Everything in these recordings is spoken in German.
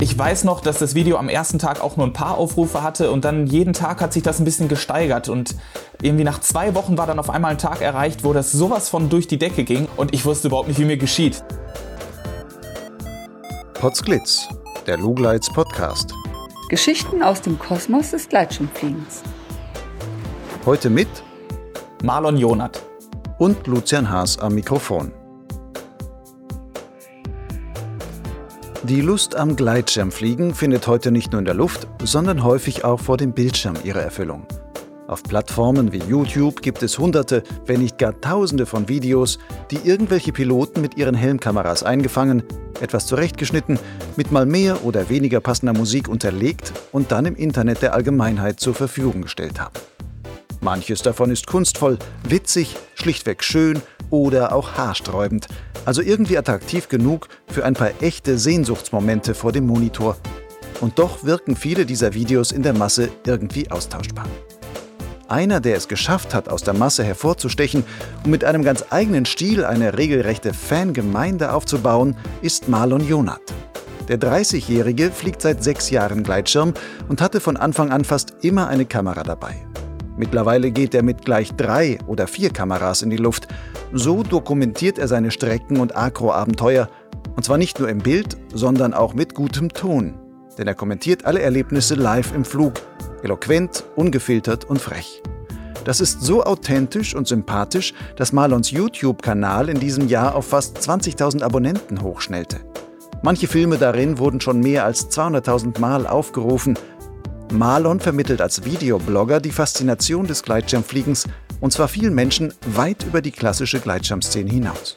Ich weiß noch, dass das Video am ersten Tag auch nur ein paar Aufrufe hatte und dann jeden Tag hat sich das ein bisschen gesteigert und irgendwie nach zwei Wochen war dann auf einmal ein Tag erreicht, wo das sowas von durch die Decke ging und ich wusste überhaupt nicht, wie mir geschieht. Potsglitz, der Lugleits Podcast. Geschichten aus dem Kosmos des Gleitschirmfliegens. Heute mit Marlon Jonath und Lucian Haas am Mikrofon. Die Lust am Gleitschirmfliegen findet heute nicht nur in der Luft, sondern häufig auch vor dem Bildschirm ihre Erfüllung. Auf Plattformen wie YouTube gibt es hunderte, wenn nicht gar tausende von Videos, die irgendwelche Piloten mit ihren Helmkameras eingefangen, etwas zurechtgeschnitten, mit mal mehr oder weniger passender Musik unterlegt und dann im Internet der Allgemeinheit zur Verfügung gestellt haben. Manches davon ist kunstvoll, witzig, schlichtweg schön oder auch haarsträubend, also irgendwie attraktiv genug für ein paar echte Sehnsuchtsmomente vor dem Monitor. Und doch wirken viele dieser Videos in der Masse irgendwie austauschbar. Einer, der es geschafft hat, aus der Masse hervorzustechen und mit einem ganz eigenen Stil eine regelrechte Fangemeinde aufzubauen, ist Marlon Jonath. Der 30-Jährige fliegt seit sechs Jahren Gleitschirm und hatte von Anfang an fast immer eine Kamera dabei. Mittlerweile geht er mit gleich drei oder vier Kameras in die Luft. So dokumentiert er seine Strecken und Agro-Abenteuer. Und zwar nicht nur im Bild, sondern auch mit gutem Ton. Denn er kommentiert alle Erlebnisse live im Flug. Eloquent, ungefiltert und frech. Das ist so authentisch und sympathisch, dass Marlons YouTube-Kanal in diesem Jahr auf fast 20.000 Abonnenten hochschnellte. Manche Filme darin wurden schon mehr als 200.000 Mal aufgerufen Marlon vermittelt als Videoblogger die Faszination des Gleitschirmfliegens und zwar vielen Menschen weit über die klassische Gleitschirmszene hinaus.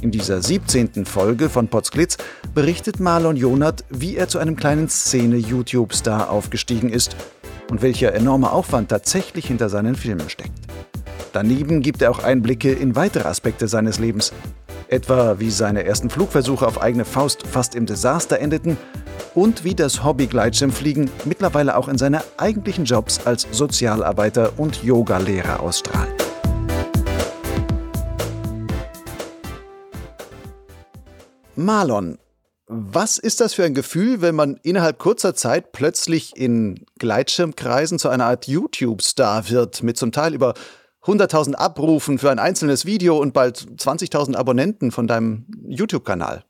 In dieser 17. Folge von Potsglitz berichtet Marlon Jonath, wie er zu einem kleinen Szene-YouTube-Star aufgestiegen ist und welcher enorme Aufwand tatsächlich hinter seinen Filmen steckt. Daneben gibt er auch Einblicke in weitere Aspekte seines Lebens, etwa wie seine ersten Flugversuche auf eigene Faust fast im Desaster endeten und wie das Hobby Gleitschirmfliegen mittlerweile auch in seine eigentlichen Jobs als Sozialarbeiter und Yogalehrer ausstrahlt. Marlon, was ist das für ein Gefühl, wenn man innerhalb kurzer Zeit plötzlich in Gleitschirmkreisen zu einer Art YouTube-Star wird, mit zum Teil über 100.000 Abrufen für ein einzelnes Video und bald 20.000 Abonnenten von deinem YouTube-Kanal?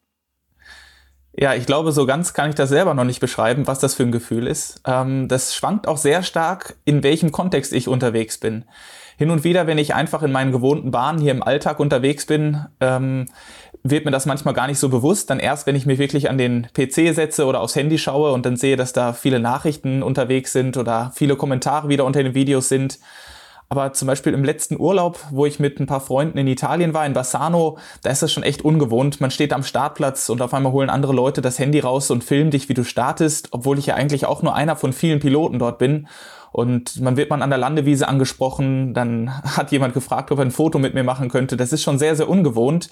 Ja, ich glaube, so ganz kann ich das selber noch nicht beschreiben, was das für ein Gefühl ist. Ähm, das schwankt auch sehr stark, in welchem Kontext ich unterwegs bin. Hin und wieder, wenn ich einfach in meinen gewohnten Bahnen hier im Alltag unterwegs bin, ähm, wird mir das manchmal gar nicht so bewusst. Dann erst, wenn ich mich wirklich an den PC setze oder aufs Handy schaue und dann sehe, dass da viele Nachrichten unterwegs sind oder viele Kommentare wieder unter den Videos sind, aber zum Beispiel im letzten Urlaub, wo ich mit ein paar Freunden in Italien war, in Bassano, da ist das schon echt ungewohnt. Man steht am Startplatz und auf einmal holen andere Leute das Handy raus und filmen dich, wie du startest, obwohl ich ja eigentlich auch nur einer von vielen Piloten dort bin. Und man wird man an der Landewiese angesprochen, dann hat jemand gefragt, ob er ein Foto mit mir machen könnte. Das ist schon sehr, sehr ungewohnt.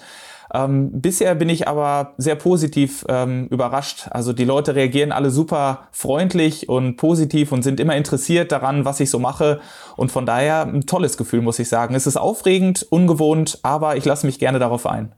Ähm, bisher bin ich aber sehr positiv ähm, überrascht. Also die Leute reagieren alle super freundlich und positiv und sind immer interessiert daran, was ich so mache. Und von daher ein tolles Gefühl, muss ich sagen. Es ist aufregend, ungewohnt, aber ich lasse mich gerne darauf ein.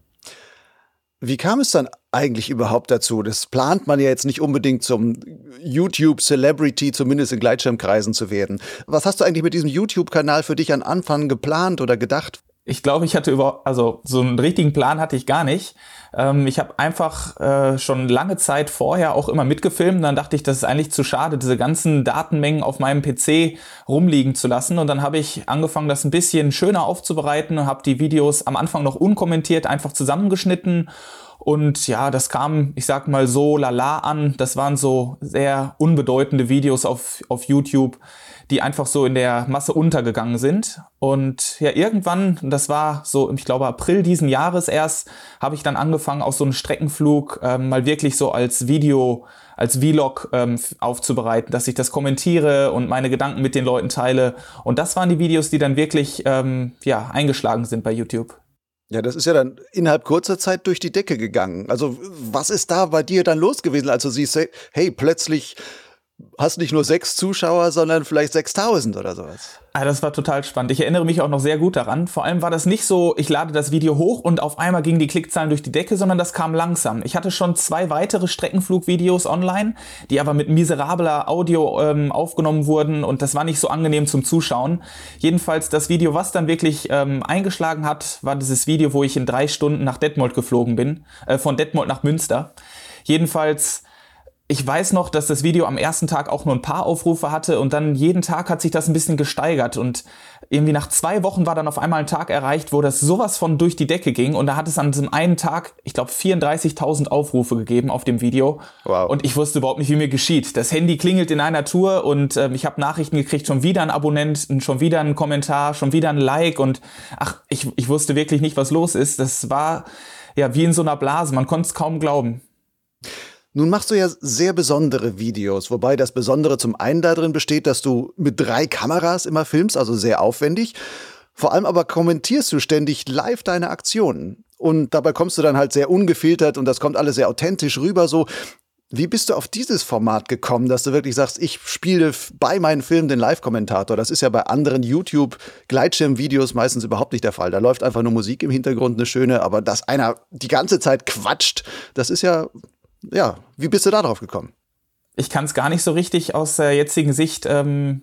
Wie kam es dann eigentlich überhaupt dazu? Das plant man ja jetzt nicht unbedingt zum YouTube-Celebrity, zumindest in Gleitschirmkreisen zu werden. Was hast du eigentlich mit diesem YouTube-Kanal für dich an Anfang geplant oder gedacht? Ich glaube, ich hatte über, also so einen richtigen Plan hatte ich gar nicht. Ähm, ich habe einfach äh, schon lange Zeit vorher auch immer mitgefilmt. Dann dachte ich, das ist eigentlich zu schade, diese ganzen Datenmengen auf meinem PC rumliegen zu lassen. Und dann habe ich angefangen, das ein bisschen schöner aufzubereiten und habe die Videos am Anfang noch unkommentiert einfach zusammengeschnitten. Und ja, das kam, ich sag mal so lala an. Das waren so sehr unbedeutende Videos auf, auf YouTube die einfach so in der Masse untergegangen sind. Und ja, irgendwann, das war so, ich glaube, April diesen Jahres erst, habe ich dann angefangen, auch so einen Streckenflug ähm, mal wirklich so als Video, als Vlog ähm, aufzubereiten, dass ich das kommentiere und meine Gedanken mit den Leuten teile. Und das waren die Videos, die dann wirklich ähm, ja, eingeschlagen sind bei YouTube. Ja, das ist ja dann innerhalb kurzer Zeit durch die Decke gegangen. Also, was ist da bei dir dann los gewesen, als du siehst, hey, plötzlich hast nicht nur sechs Zuschauer, sondern vielleicht 6000 oder sowas. Ah, das war total spannend. Ich erinnere mich auch noch sehr gut daran. Vor allem war das nicht so, ich lade das Video hoch und auf einmal gingen die Klickzahlen durch die Decke, sondern das kam langsam. Ich hatte schon zwei weitere Streckenflugvideos online, die aber mit miserabler Audio ähm, aufgenommen wurden und das war nicht so angenehm zum Zuschauen. Jedenfalls das Video, was dann wirklich ähm, eingeschlagen hat, war dieses Video, wo ich in drei Stunden nach Detmold geflogen bin, äh, von Detmold nach Münster. Jedenfalls ich weiß noch, dass das Video am ersten Tag auch nur ein paar Aufrufe hatte und dann jeden Tag hat sich das ein bisschen gesteigert und irgendwie nach zwei Wochen war dann auf einmal ein Tag erreicht, wo das sowas von durch die Decke ging und da hat es an diesem einen Tag, ich glaube, 34.000 Aufrufe gegeben auf dem Video wow. und ich wusste überhaupt nicht, wie mir geschieht. Das Handy klingelt in einer Tour und äh, ich habe Nachrichten gekriegt, schon wieder ein Abonnent, schon wieder ein Kommentar, schon wieder ein Like und ach, ich, ich wusste wirklich nicht, was los ist. Das war ja wie in so einer Blase, man konnte es kaum glauben. Nun machst du ja sehr besondere Videos, wobei das Besondere zum einen darin besteht, dass du mit drei Kameras immer filmst, also sehr aufwendig. Vor allem aber kommentierst du ständig live deine Aktionen. Und dabei kommst du dann halt sehr ungefiltert und das kommt alles sehr authentisch rüber so. Wie bist du auf dieses Format gekommen, dass du wirklich sagst, ich spiele bei meinen Filmen den Live-Kommentator? Das ist ja bei anderen YouTube-Gleitschirm-Videos meistens überhaupt nicht der Fall. Da läuft einfach nur Musik im Hintergrund, eine schöne, aber dass einer die ganze Zeit quatscht, das ist ja ja, wie bist du da drauf gekommen? Ich kann es gar nicht so richtig aus der jetzigen Sicht ähm,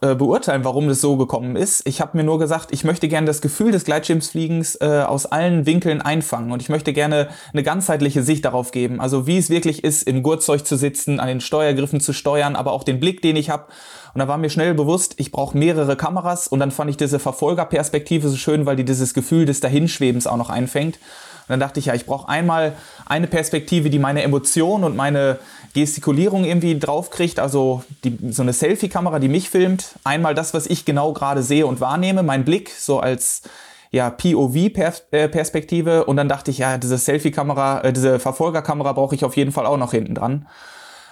äh, beurteilen, warum das so gekommen ist. Ich habe mir nur gesagt, ich möchte gerne das Gefühl des Gleitschirmsfliegens äh, aus allen Winkeln einfangen und ich möchte gerne eine ganzheitliche Sicht darauf geben. Also wie es wirklich ist, im Gurtzeug zu sitzen, an den Steuergriffen zu steuern, aber auch den Blick, den ich habe. Und da war mir schnell bewusst, ich brauche mehrere Kameras und dann fand ich diese Verfolgerperspektive so schön, weil die dieses Gefühl des Dahinschwebens auch noch einfängt. Und dann dachte ich, ja, ich brauche einmal eine Perspektive, die meine Emotionen und meine Gestikulierung irgendwie draufkriegt, also die, so eine Selfie-Kamera, die mich filmt. Einmal das, was ich genau gerade sehe und wahrnehme, mein Blick, so als ja, POV-Perspektive. Äh, und dann dachte ich, ja, diese Selfie-Kamera, äh, diese Verfolgerkamera brauche ich auf jeden Fall auch noch hinten dran.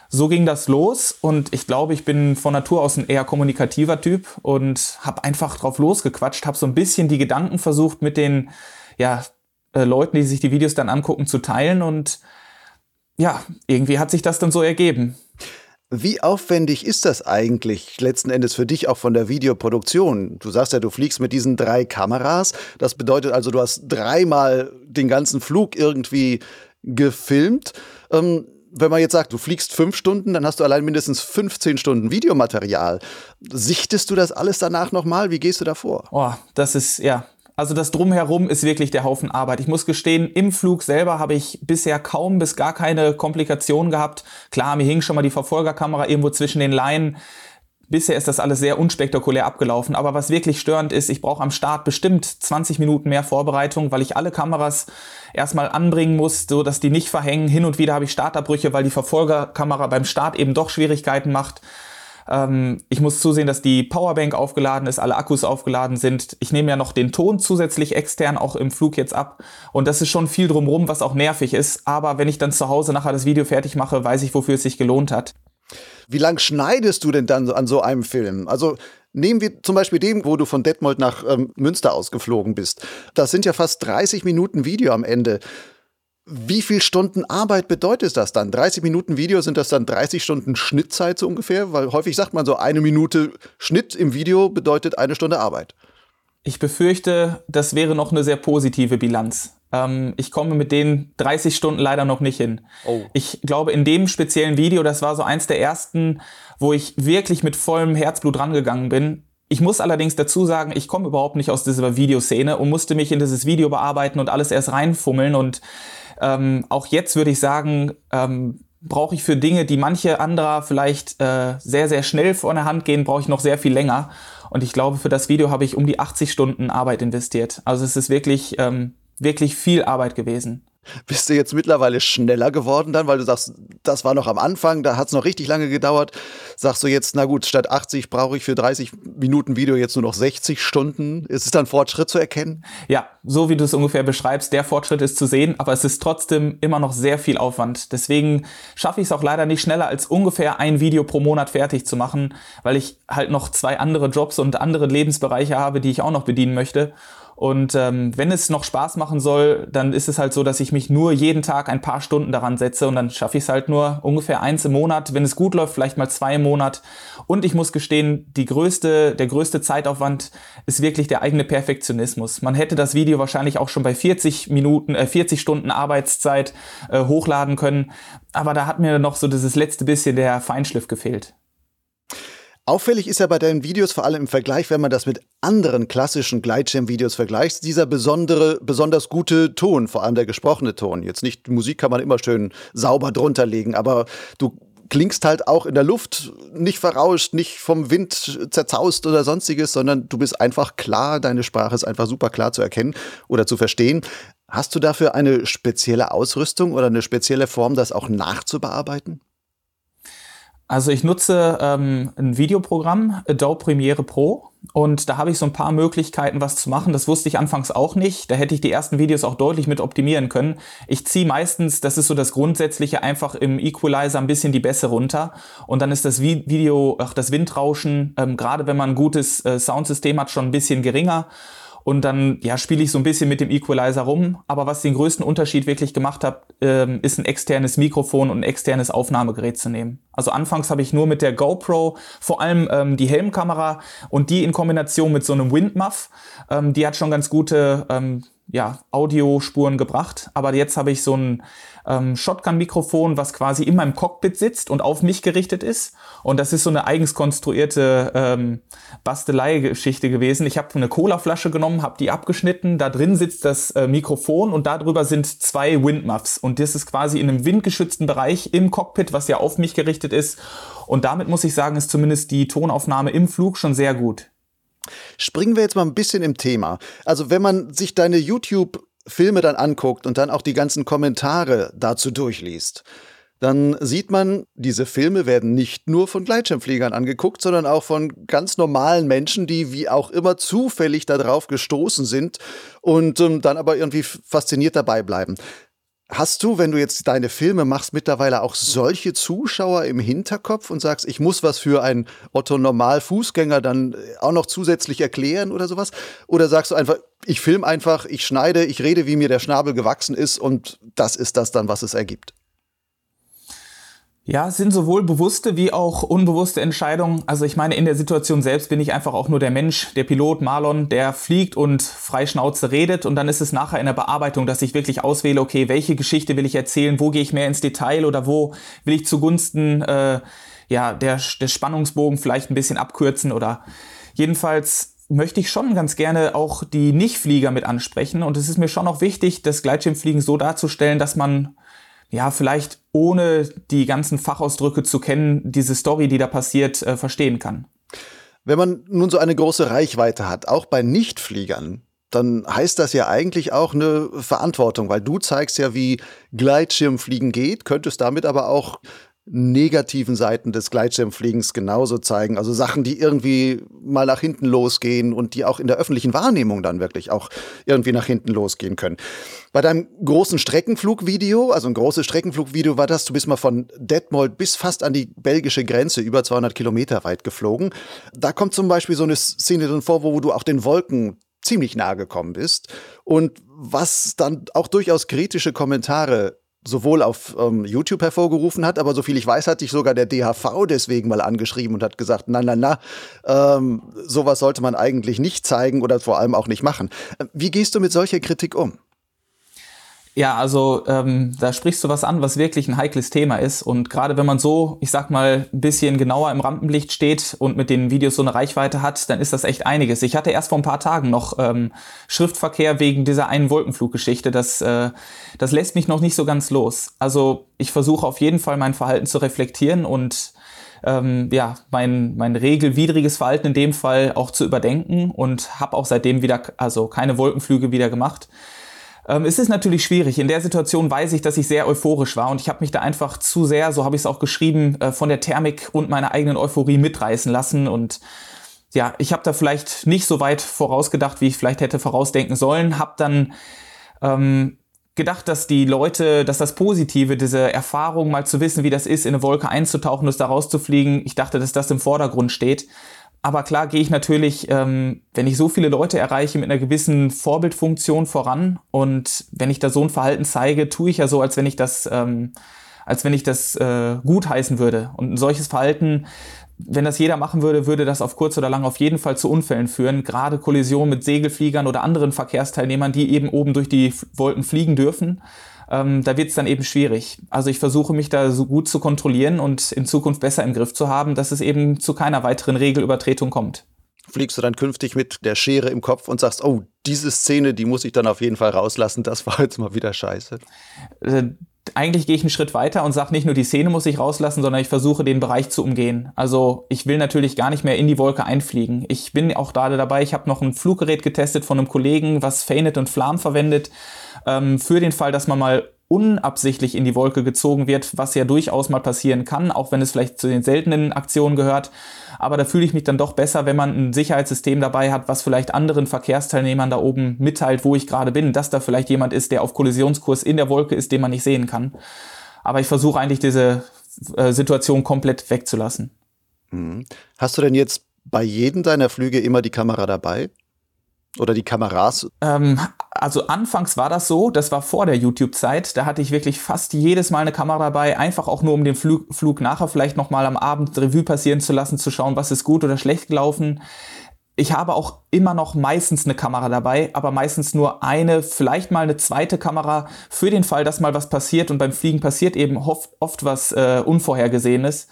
So ging das los und ich glaube, ich bin von Natur aus ein eher kommunikativer Typ und habe einfach drauf losgequatscht, habe so ein bisschen die Gedanken versucht mit den ja, äh, Leuten, die sich die Videos dann angucken, zu teilen. Und ja, irgendwie hat sich das dann so ergeben. Wie aufwendig ist das eigentlich letzten Endes für dich auch von der Videoproduktion? Du sagst ja, du fliegst mit diesen drei Kameras. Das bedeutet also, du hast dreimal den ganzen Flug irgendwie gefilmt. Ähm, wenn man jetzt sagt, du fliegst fünf Stunden, dann hast du allein mindestens 15 Stunden Videomaterial. Sichtest du das alles danach nochmal? Wie gehst du da vor? Oh, das ist, ja, also das Drumherum ist wirklich der Haufen Arbeit. Ich muss gestehen, im Flug selber habe ich bisher kaum bis gar keine Komplikationen gehabt. Klar, mir hing schon mal die Verfolgerkamera irgendwo zwischen den Leinen. Bisher ist das alles sehr unspektakulär abgelaufen. Aber was wirklich störend ist, ich brauche am Start bestimmt 20 Minuten mehr Vorbereitung, weil ich alle Kameras erstmal anbringen muss, so dass die nicht verhängen. Hin und wieder habe ich Startabbrüche, weil die Verfolgerkamera beim Start eben doch Schwierigkeiten macht. Ähm, ich muss zusehen, dass die Powerbank aufgeladen ist, alle Akkus aufgeladen sind. Ich nehme ja noch den Ton zusätzlich extern auch im Flug jetzt ab. Und das ist schon viel drumrum, was auch nervig ist. Aber wenn ich dann zu Hause nachher das Video fertig mache, weiß ich, wofür es sich gelohnt hat. Wie lang schneidest du denn dann an so einem Film? Also nehmen wir zum Beispiel den, wo du von Detmold nach ähm, Münster ausgeflogen bist. Das sind ja fast 30 Minuten Video am Ende. Wie viel Stunden Arbeit bedeutet das dann? 30 Minuten Video, sind das dann 30 Stunden Schnittzeit so ungefähr? Weil häufig sagt man so, eine Minute Schnitt im Video bedeutet eine Stunde Arbeit. Ich befürchte, das wäre noch eine sehr positive Bilanz. Ähm, ich komme mit den 30 Stunden leider noch nicht hin. Oh. Ich glaube, in dem speziellen Video, das war so eins der ersten, wo ich wirklich mit vollem Herzblut rangegangen bin. Ich muss allerdings dazu sagen, ich komme überhaupt nicht aus dieser Videoszene und musste mich in dieses Video bearbeiten und alles erst reinfummeln und ähm, auch jetzt würde ich sagen, ähm, brauche ich für Dinge, die manche anderer vielleicht äh, sehr, sehr schnell vor der Hand gehen, brauche ich noch sehr viel länger. Und ich glaube, für das Video habe ich um die 80 Stunden Arbeit investiert. Also es ist wirklich, ähm, wirklich viel Arbeit gewesen. Bist du jetzt mittlerweile schneller geworden dann, weil du sagst, das war noch am Anfang, da hat es noch richtig lange gedauert. Sagst du jetzt, na gut, statt 80 brauche ich für 30 Minuten Video jetzt nur noch 60 Stunden. Ist es dann Fortschritt zu erkennen? Ja, so wie du es ungefähr beschreibst, der Fortschritt ist zu sehen, aber es ist trotzdem immer noch sehr viel Aufwand. Deswegen schaffe ich es auch leider nicht schneller als ungefähr ein Video pro Monat fertig zu machen, weil ich halt noch zwei andere Jobs und andere Lebensbereiche habe, die ich auch noch bedienen möchte. Und ähm, wenn es noch Spaß machen soll, dann ist es halt so, dass ich mich nur jeden Tag ein paar Stunden daran setze und dann schaffe ich es halt nur ungefähr eins im Monat. Wenn es gut läuft, vielleicht mal zwei im Monat. Und ich muss gestehen, die größte, der größte Zeitaufwand ist wirklich der eigene Perfektionismus. Man hätte das Video wahrscheinlich auch schon bei 40 Minuten, äh, 40 Stunden Arbeitszeit äh, hochladen können. Aber da hat mir noch so dieses letzte bisschen der Feinschliff gefehlt. Auffällig ist ja bei deinen Videos, vor allem im Vergleich, wenn man das mit anderen klassischen Gleitschirm-Videos vergleicht, dieser besondere, besonders gute Ton, vor allem der gesprochene Ton. Jetzt nicht, Musik kann man immer schön sauber drunter legen, aber du klingst halt auch in der Luft nicht verrauscht, nicht vom Wind zerzaust oder sonstiges, sondern du bist einfach klar, deine Sprache ist einfach super klar zu erkennen oder zu verstehen. Hast du dafür eine spezielle Ausrüstung oder eine spezielle Form, das auch nachzubearbeiten? Also ich nutze ähm, ein Videoprogramm, Adobe Premiere Pro. Und da habe ich so ein paar Möglichkeiten, was zu machen. Das wusste ich anfangs auch nicht. Da hätte ich die ersten Videos auch deutlich mit optimieren können. Ich ziehe meistens, das ist so das Grundsätzliche, einfach im Equalizer ein bisschen die Bässe runter. Und dann ist das Video, ach, das Windrauschen, ähm, gerade wenn man ein gutes äh, Soundsystem hat, schon ein bisschen geringer. Und dann ja, spiele ich so ein bisschen mit dem Equalizer rum. Aber was den größten Unterschied wirklich gemacht hat, ähm, ist ein externes Mikrofon und ein externes Aufnahmegerät zu nehmen. Also anfangs habe ich nur mit der GoPro vor allem ähm, die Helmkamera und die in Kombination mit so einem Windmuff, ähm, die hat schon ganz gute ähm, ja, Audiospuren gebracht. Aber jetzt habe ich so ein ähm, Shotgun-Mikrofon, was quasi in meinem Cockpit sitzt und auf mich gerichtet ist. Und das ist so eine eigens konstruierte ähm, Bastelei-Geschichte gewesen. Ich habe eine Colaflasche genommen, habe die abgeschnitten. Da drin sitzt das äh, Mikrofon und darüber sind zwei Windmuffs. Und das ist quasi in einem windgeschützten Bereich im Cockpit, was ja auf mich gerichtet ist. Und damit muss ich sagen, ist zumindest die Tonaufnahme im Flug schon sehr gut. Springen wir jetzt mal ein bisschen im Thema. Also wenn man sich deine YouTube Filme dann anguckt und dann auch die ganzen Kommentare dazu durchliest, dann sieht man, diese Filme werden nicht nur von Gleitschirmfliegern angeguckt, sondern auch von ganz normalen Menschen, die wie auch immer zufällig darauf gestoßen sind und ähm, dann aber irgendwie fasziniert dabei bleiben. Hast du, wenn du jetzt deine Filme machst, mittlerweile auch solche Zuschauer im Hinterkopf und sagst, ich muss was für einen Otto Normal Fußgänger dann äh, auch noch zusätzlich erklären oder sowas? Oder sagst du einfach, ich film einfach, ich schneide, ich rede, wie mir der Schnabel gewachsen ist und das ist das dann, was es ergibt? Ja, es sind sowohl bewusste wie auch unbewusste Entscheidungen. Also ich meine, in der Situation selbst bin ich einfach auch nur der Mensch, der Pilot Marlon, der fliegt und frei Schnauze redet. Und dann ist es nachher in der Bearbeitung, dass ich wirklich auswähle, okay, welche Geschichte will ich erzählen, wo gehe ich mehr ins Detail oder wo will ich zugunsten äh, ja, der, der Spannungsbogen vielleicht ein bisschen abkürzen? Oder jedenfalls möchte ich schon ganz gerne auch die Nichtflieger mit ansprechen. Und es ist mir schon auch wichtig, das Gleitschirmfliegen so darzustellen, dass man ja, vielleicht ohne die ganzen Fachausdrücke zu kennen, diese Story, die da passiert, äh, verstehen kann. Wenn man nun so eine große Reichweite hat, auch bei Nichtfliegern, dann heißt das ja eigentlich auch eine Verantwortung, weil du zeigst ja, wie Gleitschirmfliegen geht, könntest damit aber auch negativen Seiten des Gleitschirmfliegens genauso zeigen. Also Sachen, die irgendwie mal nach hinten losgehen und die auch in der öffentlichen Wahrnehmung dann wirklich auch irgendwie nach hinten losgehen können. Bei deinem großen Streckenflugvideo, also ein großes Streckenflugvideo war das, du bist mal von Detmold bis fast an die belgische Grenze, über 200 Kilometer weit geflogen. Da kommt zum Beispiel so eine Szene drin vor, wo du auch den Wolken ziemlich nahe gekommen bist und was dann auch durchaus kritische Kommentare sowohl auf ähm, YouTube hervorgerufen hat, aber soviel ich weiß, hat dich sogar der DHV deswegen mal angeschrieben und hat gesagt, na, na, na, ähm, sowas sollte man eigentlich nicht zeigen oder vor allem auch nicht machen. Äh, wie gehst du mit solcher Kritik um? Ja, also ähm, da sprichst du was an, was wirklich ein heikles Thema ist. Und gerade wenn man so, ich sag mal, ein bisschen genauer im Rampenlicht steht und mit den Videos so eine Reichweite hat, dann ist das echt einiges. Ich hatte erst vor ein paar Tagen noch ähm, Schriftverkehr wegen dieser einen Wolkenfluggeschichte. Das, äh, das lässt mich noch nicht so ganz los. Also ich versuche auf jeden Fall mein Verhalten zu reflektieren und ähm, ja, mein, mein regelwidriges Verhalten in dem Fall auch zu überdenken und habe auch seitdem wieder, also keine Wolkenflüge wieder gemacht. Ähm, es ist natürlich schwierig. In der Situation weiß ich, dass ich sehr euphorisch war und ich habe mich da einfach zu sehr, so habe ich es auch geschrieben, äh, von der Thermik und meiner eigenen Euphorie mitreißen lassen und ja, ich habe da vielleicht nicht so weit vorausgedacht, wie ich vielleicht hätte vorausdenken sollen, habe dann ähm, gedacht, dass die Leute, dass das Positive, diese Erfahrung, mal zu wissen, wie das ist, in eine Wolke einzutauchen, und da rauszufliegen, ich dachte, dass das im Vordergrund steht. Aber klar gehe ich natürlich, ähm, wenn ich so viele Leute erreiche, mit einer gewissen Vorbildfunktion voran. Und wenn ich da so ein Verhalten zeige, tue ich ja so, als wenn ich das, ähm, als wenn ich das äh, gut heißen würde. Und ein solches Verhalten, wenn das jeder machen würde, würde das auf kurz oder lang auf jeden Fall zu Unfällen führen. Gerade Kollisionen mit Segelfliegern oder anderen Verkehrsteilnehmern, die eben oben durch die Wolken fliegen dürfen ähm, da wird es dann eben schwierig. Also ich versuche mich da so gut zu kontrollieren und in Zukunft besser im Griff zu haben, dass es eben zu keiner weiteren Regelübertretung kommt. Fliegst du dann künftig mit der Schere im Kopf und sagst, oh, diese Szene, die muss ich dann auf jeden Fall rauslassen, das war jetzt mal wieder scheiße? Äh, eigentlich gehe ich einen Schritt weiter und sage nicht nur die Szene muss ich rauslassen, sondern ich versuche den Bereich zu umgehen. Also ich will natürlich gar nicht mehr in die Wolke einfliegen. Ich bin auch gerade dabei, ich habe noch ein Fluggerät getestet von einem Kollegen, was Fanet und Flam verwendet ähm, für den Fall, dass man mal unabsichtlich in die Wolke gezogen wird, was ja durchaus mal passieren kann, auch wenn es vielleicht zu den seltenen Aktionen gehört. Aber da fühle ich mich dann doch besser, wenn man ein Sicherheitssystem dabei hat, was vielleicht anderen Verkehrsteilnehmern da oben mitteilt, wo ich gerade bin, dass da vielleicht jemand ist, der auf Kollisionskurs in der Wolke ist, den man nicht sehen kann. Aber ich versuche eigentlich diese äh, Situation komplett wegzulassen. Mhm. Hast du denn jetzt bei jedem deiner Flüge immer die Kamera dabei? Oder die Kameras? Ähm, also anfangs war das so, das war vor der YouTube-Zeit, da hatte ich wirklich fast jedes Mal eine Kamera dabei, einfach auch nur um den Flug, Flug nachher vielleicht nochmal am Abend Revue passieren zu lassen, zu schauen, was ist gut oder schlecht gelaufen. Ich habe auch immer noch meistens eine Kamera dabei, aber meistens nur eine, vielleicht mal eine zweite Kamera für den Fall, dass mal was passiert und beim Fliegen passiert eben oft, oft was äh, Unvorhergesehenes.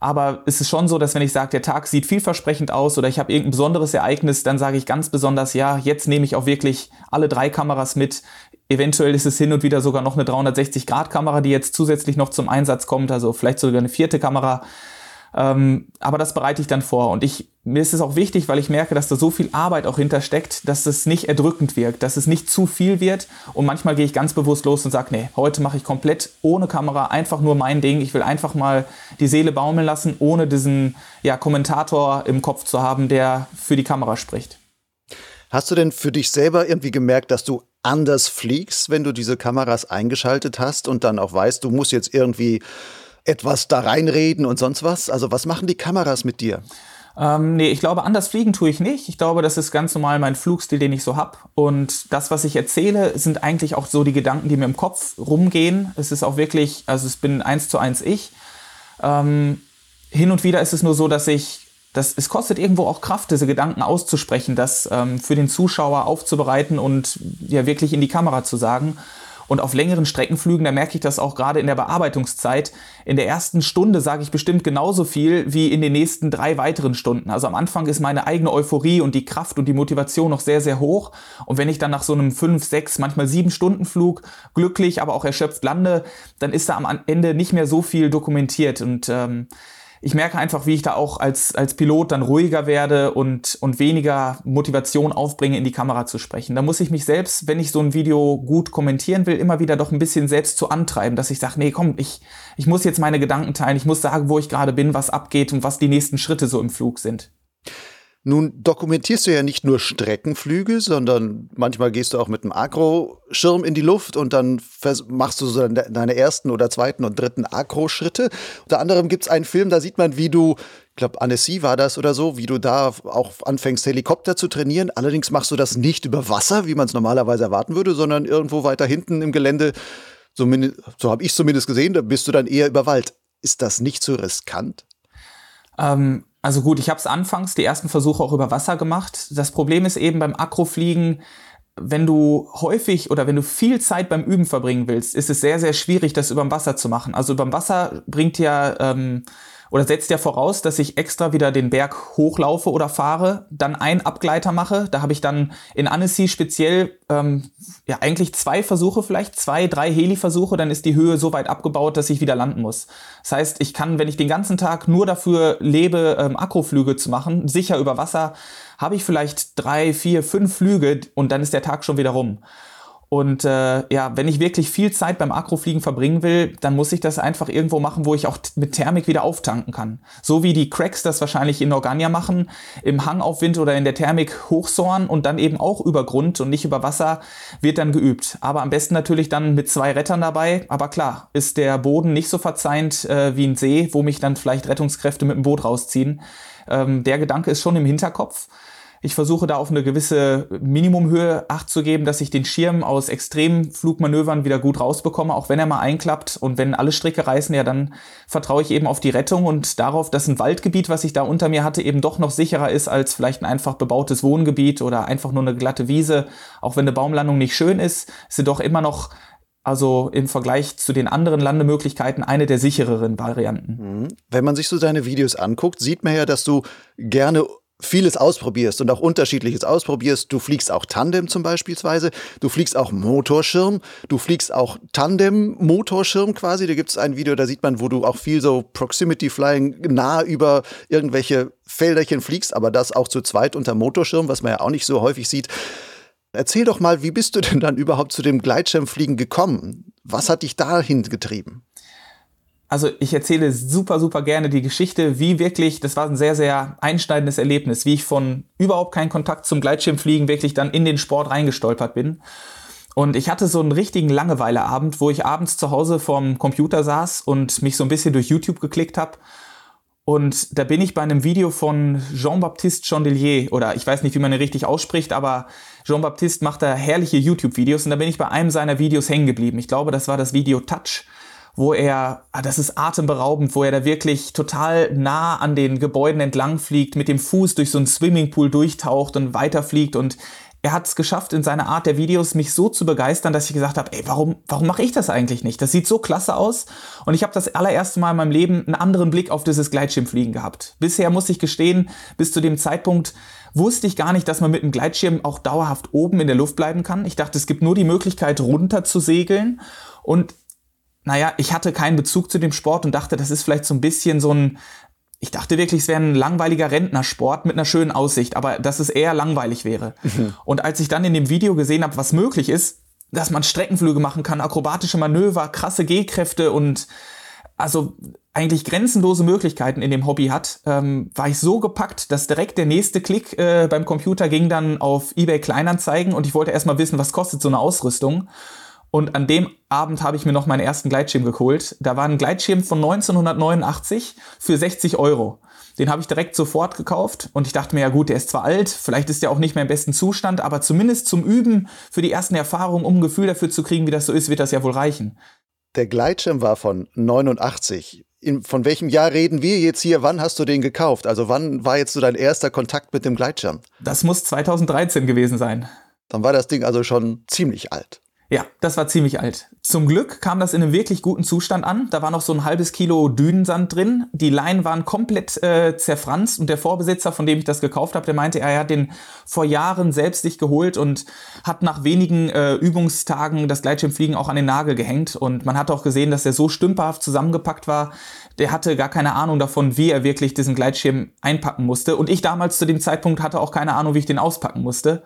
Aber es ist schon so, dass wenn ich sage, der Tag sieht vielversprechend aus oder ich habe irgendein besonderes Ereignis, dann sage ich ganz besonders, ja, jetzt nehme ich auch wirklich alle drei Kameras mit. Eventuell ist es hin und wieder sogar noch eine 360-Grad-Kamera, die jetzt zusätzlich noch zum Einsatz kommt, also vielleicht sogar eine vierte Kamera. Ähm, aber das bereite ich dann vor. Und ich, mir ist es auch wichtig, weil ich merke, dass da so viel Arbeit auch hintersteckt, dass es nicht erdrückend wirkt, dass es nicht zu viel wird. Und manchmal gehe ich ganz bewusst los und sage, nee, heute mache ich komplett ohne Kamera, einfach nur mein Ding. Ich will einfach mal die Seele baumeln lassen, ohne diesen ja, Kommentator im Kopf zu haben, der für die Kamera spricht. Hast du denn für dich selber irgendwie gemerkt, dass du anders fliegst, wenn du diese Kameras eingeschaltet hast und dann auch weißt, du musst jetzt irgendwie etwas da reinreden und sonst was? Also was machen die Kameras mit dir? Ähm, nee, ich glaube, anders fliegen tue ich nicht. Ich glaube, das ist ganz normal mein Flugstil, den ich so hab. Und das, was ich erzähle, sind eigentlich auch so die Gedanken, die mir im Kopf rumgehen. Es ist auch wirklich, also es bin eins zu eins ich. Ähm, hin und wieder ist es nur so, dass ich das, es kostet irgendwo auch Kraft, diese Gedanken auszusprechen, das ähm, für den Zuschauer aufzubereiten und ja wirklich in die Kamera zu sagen. Und auf längeren Streckenflügen, da merke ich das auch gerade in der Bearbeitungszeit. In der ersten Stunde sage ich bestimmt genauso viel wie in den nächsten drei weiteren Stunden. Also am Anfang ist meine eigene Euphorie und die Kraft und die Motivation noch sehr, sehr hoch. Und wenn ich dann nach so einem fünf, sechs, manchmal sieben Stunden Flug glücklich, aber auch erschöpft lande, dann ist da am Ende nicht mehr so viel dokumentiert. Und ähm, ich merke einfach, wie ich da auch als, als Pilot dann ruhiger werde und, und weniger Motivation aufbringe, in die Kamera zu sprechen. Da muss ich mich selbst, wenn ich so ein Video gut kommentieren will, immer wieder doch ein bisschen selbst zu antreiben, dass ich sage, nee, komm, ich, ich muss jetzt meine Gedanken teilen, ich muss sagen, wo ich gerade bin, was abgeht und was die nächsten Schritte so im Flug sind. Nun dokumentierst du ja nicht nur Streckenflüge, sondern manchmal gehst du auch mit einem Akro-Schirm in die Luft und dann machst du so deine ersten oder zweiten und dritten Akro-Schritte. Unter anderem gibt es einen Film, da sieht man, wie du, ich glaube, Annecy war das oder so, wie du da auch anfängst, Helikopter zu trainieren. Allerdings machst du das nicht über Wasser, wie man es normalerweise erwarten würde, sondern irgendwo weiter hinten im Gelände. So, so habe ich zumindest gesehen, da bist du dann eher über Wald. Ist das nicht so riskant? Ähm, also gut, ich habe es anfangs die ersten Versuche auch über Wasser gemacht. Das Problem ist eben beim Akrofliegen, wenn du häufig oder wenn du viel Zeit beim Üben verbringen willst, ist es sehr, sehr schwierig, das über dem Wasser zu machen. Also über dem Wasser bringt ja ähm, oder setzt ja voraus, dass ich extra wieder den Berg hochlaufe oder fahre, dann einen Abgleiter mache. Da habe ich dann in Annecy speziell ähm, ja eigentlich zwei Versuche vielleicht, zwei, drei Heli-Versuche, dann ist die Höhe so weit abgebaut, dass ich wieder landen muss. Das heißt, ich kann, wenn ich den ganzen Tag nur dafür lebe, ähm, Akroflüge zu machen, sicher über Wasser, habe ich vielleicht drei, vier, fünf Flüge und dann ist der Tag schon wieder rum. Und äh, ja, wenn ich wirklich viel Zeit beim Akrofliegen verbringen will, dann muss ich das einfach irgendwo machen, wo ich auch mit Thermik wieder auftanken kann. So wie die Cracks das wahrscheinlich in Organia machen, im Hangaufwind oder in der Thermik hochsohren und dann eben auch über Grund und nicht über Wasser wird dann geübt. Aber am besten natürlich dann mit zwei Rettern dabei. Aber klar, ist der Boden nicht so verzeihend äh, wie ein See, wo mich dann vielleicht Rettungskräfte mit dem Boot rausziehen Ähm, der Gedanke ist schon im Hinterkopf. Ich versuche da auf eine gewisse Minimumhöhe Acht zu geben, dass ich den Schirm aus Extremflugmanövern wieder gut rausbekomme, auch wenn er mal einklappt. Und wenn alle Stricke reißen, ja, dann vertraue ich eben auf die Rettung und darauf, dass ein Waldgebiet, was ich da unter mir hatte, eben doch noch sicherer ist als vielleicht ein einfach bebautes Wohngebiet oder einfach nur eine glatte Wiese. Auch wenn eine Baumlandung nicht schön ist, ist sie doch immer noch also im Vergleich zu den anderen Landemöglichkeiten eine der sichereren Varianten. Mhm. Wenn man sich so deine Videos anguckt, sieht man ja, dass du gerne vieles ausprobierst und auch unterschiedliches ausprobierst. Du fliegst auch Tandem zum Beispielsweise, du fliegst auch Motorschirm, du fliegst auch Tandem-Motorschirm quasi. Da gibt es ein Video, da sieht man, wo du auch viel so Proximity Flying nah über irgendwelche Felderchen fliegst, aber das auch zu zweit unter Motorschirm, was man ja auch nicht so häufig sieht. Erzähl doch mal, wie bist du denn dann überhaupt zu dem Gleitschirmfliegen gekommen? Was hat dich dahin getrieben? Also ich erzähle super, super gerne die Geschichte, wie wirklich, das war ein sehr, sehr einschneidendes Erlebnis, wie ich von überhaupt keinen Kontakt zum Gleitschirmfliegen wirklich dann in den Sport reingestolpert bin. Und ich hatte so einen richtigen Langeweileabend, wo ich abends zu Hause vorm Computer saß und mich so ein bisschen durch YouTube geklickt habe. Und da bin ich bei einem Video von Jean-Baptiste Chandelier, oder ich weiß nicht, wie man ihn richtig ausspricht, aber Jean-Baptiste macht da herrliche YouTube-Videos und da bin ich bei einem seiner Videos hängen geblieben. Ich glaube, das war das Video Touch wo er, ah, das ist atemberaubend, wo er da wirklich total nah an den Gebäuden entlang fliegt, mit dem Fuß durch so einen Swimmingpool durchtaucht und weiterfliegt und er hat es geschafft, in seiner Art der Videos mich so zu begeistern, dass ich gesagt habe, ey, warum, warum mache ich das eigentlich nicht? Das sieht so klasse aus. Und ich habe das allererste Mal in meinem Leben einen anderen Blick auf dieses Gleitschirmfliegen gehabt. Bisher muss ich gestehen, bis zu dem Zeitpunkt wusste ich gar nicht, dass man mit einem Gleitschirm auch dauerhaft oben in der Luft bleiben kann. Ich dachte, es gibt nur die Möglichkeit, runter zu segeln. Und naja, ich hatte keinen Bezug zu dem Sport und dachte, das ist vielleicht so ein bisschen so ein, ich dachte wirklich, es wäre ein langweiliger Rentnersport mit einer schönen Aussicht, aber dass es eher langweilig wäre. Mhm. Und als ich dann in dem Video gesehen habe, was möglich ist, dass man Streckenflüge machen kann, akrobatische Manöver, krasse G-Kräfte und also eigentlich grenzenlose Möglichkeiten in dem Hobby hat, ähm, war ich so gepackt, dass direkt der nächste Klick äh, beim Computer ging dann auf eBay Kleinanzeigen und ich wollte erstmal wissen, was kostet so eine Ausrüstung. Und an dem Abend habe ich mir noch meinen ersten Gleitschirm geholt. Da war ein Gleitschirm von 1989 für 60 Euro. Den habe ich direkt sofort gekauft und ich dachte mir, ja gut, der ist zwar alt, vielleicht ist der auch nicht mehr im besten Zustand, aber zumindest zum Üben, für die ersten Erfahrungen, um ein Gefühl dafür zu kriegen, wie das so ist, wird das ja wohl reichen. Der Gleitschirm war von 89. In, von welchem Jahr reden wir jetzt hier? Wann hast du den gekauft? Also wann war jetzt so dein erster Kontakt mit dem Gleitschirm? Das muss 2013 gewesen sein. Dann war das Ding also schon ziemlich alt. Ja, das war ziemlich alt. Zum Glück kam das in einem wirklich guten Zustand an. Da war noch so ein halbes Kilo Dünensand drin. Die Leinen waren komplett äh, zerfranst und der Vorbesitzer, von dem ich das gekauft habe, der meinte, er hat den vor Jahren selbst sich geholt und hat nach wenigen äh, Übungstagen das Gleitschirmfliegen auch an den Nagel gehängt. Und man hat auch gesehen, dass er so stümperhaft zusammengepackt war. Der hatte gar keine Ahnung davon, wie er wirklich diesen Gleitschirm einpacken musste. Und ich damals zu dem Zeitpunkt hatte auch keine Ahnung, wie ich den auspacken musste.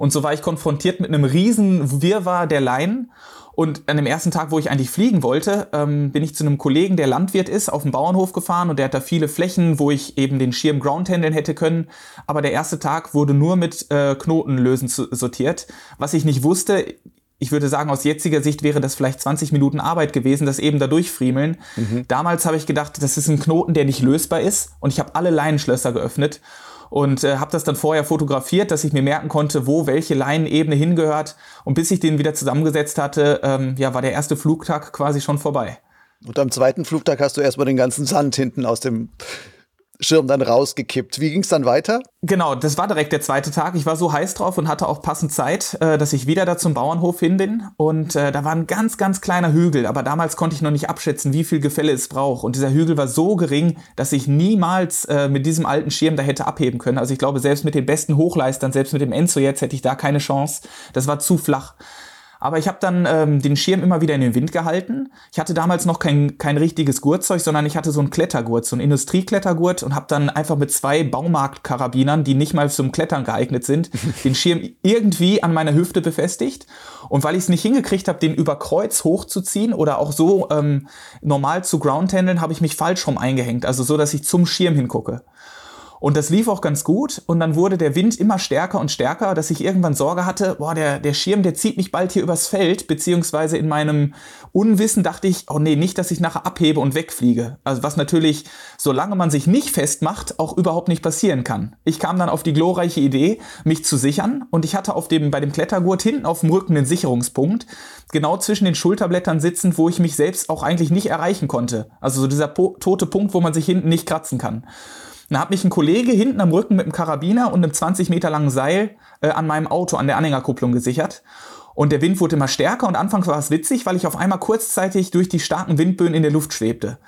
Und so war ich konfrontiert mit einem riesen Wirrwarr der Leinen. Und an dem ersten Tag, wo ich eigentlich fliegen wollte, ähm, bin ich zu einem Kollegen, der Landwirt ist, auf den Bauernhof gefahren und der hat da viele Flächen, wo ich eben den Schirm groundhandeln hätte können. Aber der erste Tag wurde nur mit äh, Knotenlösen sortiert. Was ich nicht wusste, ich würde sagen, aus jetziger Sicht wäre das vielleicht 20 Minuten Arbeit gewesen, das eben da durchfriemeln. Mhm. Damals habe ich gedacht, das ist ein Knoten, der nicht lösbar ist. Und ich habe alle Leinenschlösser geöffnet und äh, habe das dann vorher fotografiert, dass ich mir merken konnte, wo welche Leinenebene hingehört. Und bis ich den wieder zusammengesetzt hatte, ähm, ja, war der erste Flugtag quasi schon vorbei. Und am zweiten Flugtag hast du erstmal den ganzen Sand hinten aus dem Schirm dann rausgekippt. Wie ging es dann weiter? Genau, das war direkt der zweite Tag. Ich war so heiß drauf und hatte auch passend Zeit, äh, dass ich wieder da zum Bauernhof hin bin. Und äh, da war ein ganz, ganz kleiner Hügel. Aber damals konnte ich noch nicht abschätzen, wie viel Gefälle es braucht. Und dieser Hügel war so gering, dass ich niemals äh, mit diesem alten Schirm da hätte abheben können. Also ich glaube, selbst mit den besten Hochleistern, selbst mit dem Enzo jetzt, hätte ich da keine Chance. Das war zu flach. Aber ich habe dann ähm, den Schirm immer wieder in den Wind gehalten. Ich hatte damals noch kein, kein richtiges Gurtzeug, sondern ich hatte so einen Klettergurt, so einen Industrieklettergurt und habe dann einfach mit zwei Baumarktkarabinern, die nicht mal zum Klettern geeignet sind, den Schirm irgendwie an meiner Hüfte befestigt. Und weil ich es nicht hingekriegt habe, den über Kreuz hochzuziehen oder auch so ähm, normal zu groundhandeln, habe ich mich falsch rum eingehängt, also so, dass ich zum Schirm hingucke. Und das lief auch ganz gut. Und dann wurde der Wind immer stärker und stärker, dass ich irgendwann Sorge hatte, boah, der, der Schirm, der zieht mich bald hier übers Feld, beziehungsweise in meinem Unwissen dachte ich, oh nee, nicht, dass ich nachher abhebe und wegfliege. Also was natürlich, solange man sich nicht festmacht, auch überhaupt nicht passieren kann. Ich kam dann auf die glorreiche Idee, mich zu sichern und ich hatte auf dem, bei dem Klettergurt hinten auf dem Rücken den Sicherungspunkt, genau zwischen den Schulterblättern sitzend, wo ich mich selbst auch eigentlich nicht erreichen konnte. Also so dieser po tote Punkt, wo man sich hinten nicht kratzen kann. Dann hat mich ein Kollege hinten am Rücken mit einem Karabiner und einem 20 Meter langen Seil äh, an meinem Auto, an der Anhängerkupplung gesichert. Und der Wind wurde immer stärker und anfangs war es witzig, weil ich auf einmal kurzzeitig durch die starken Windböen in der Luft schwebte.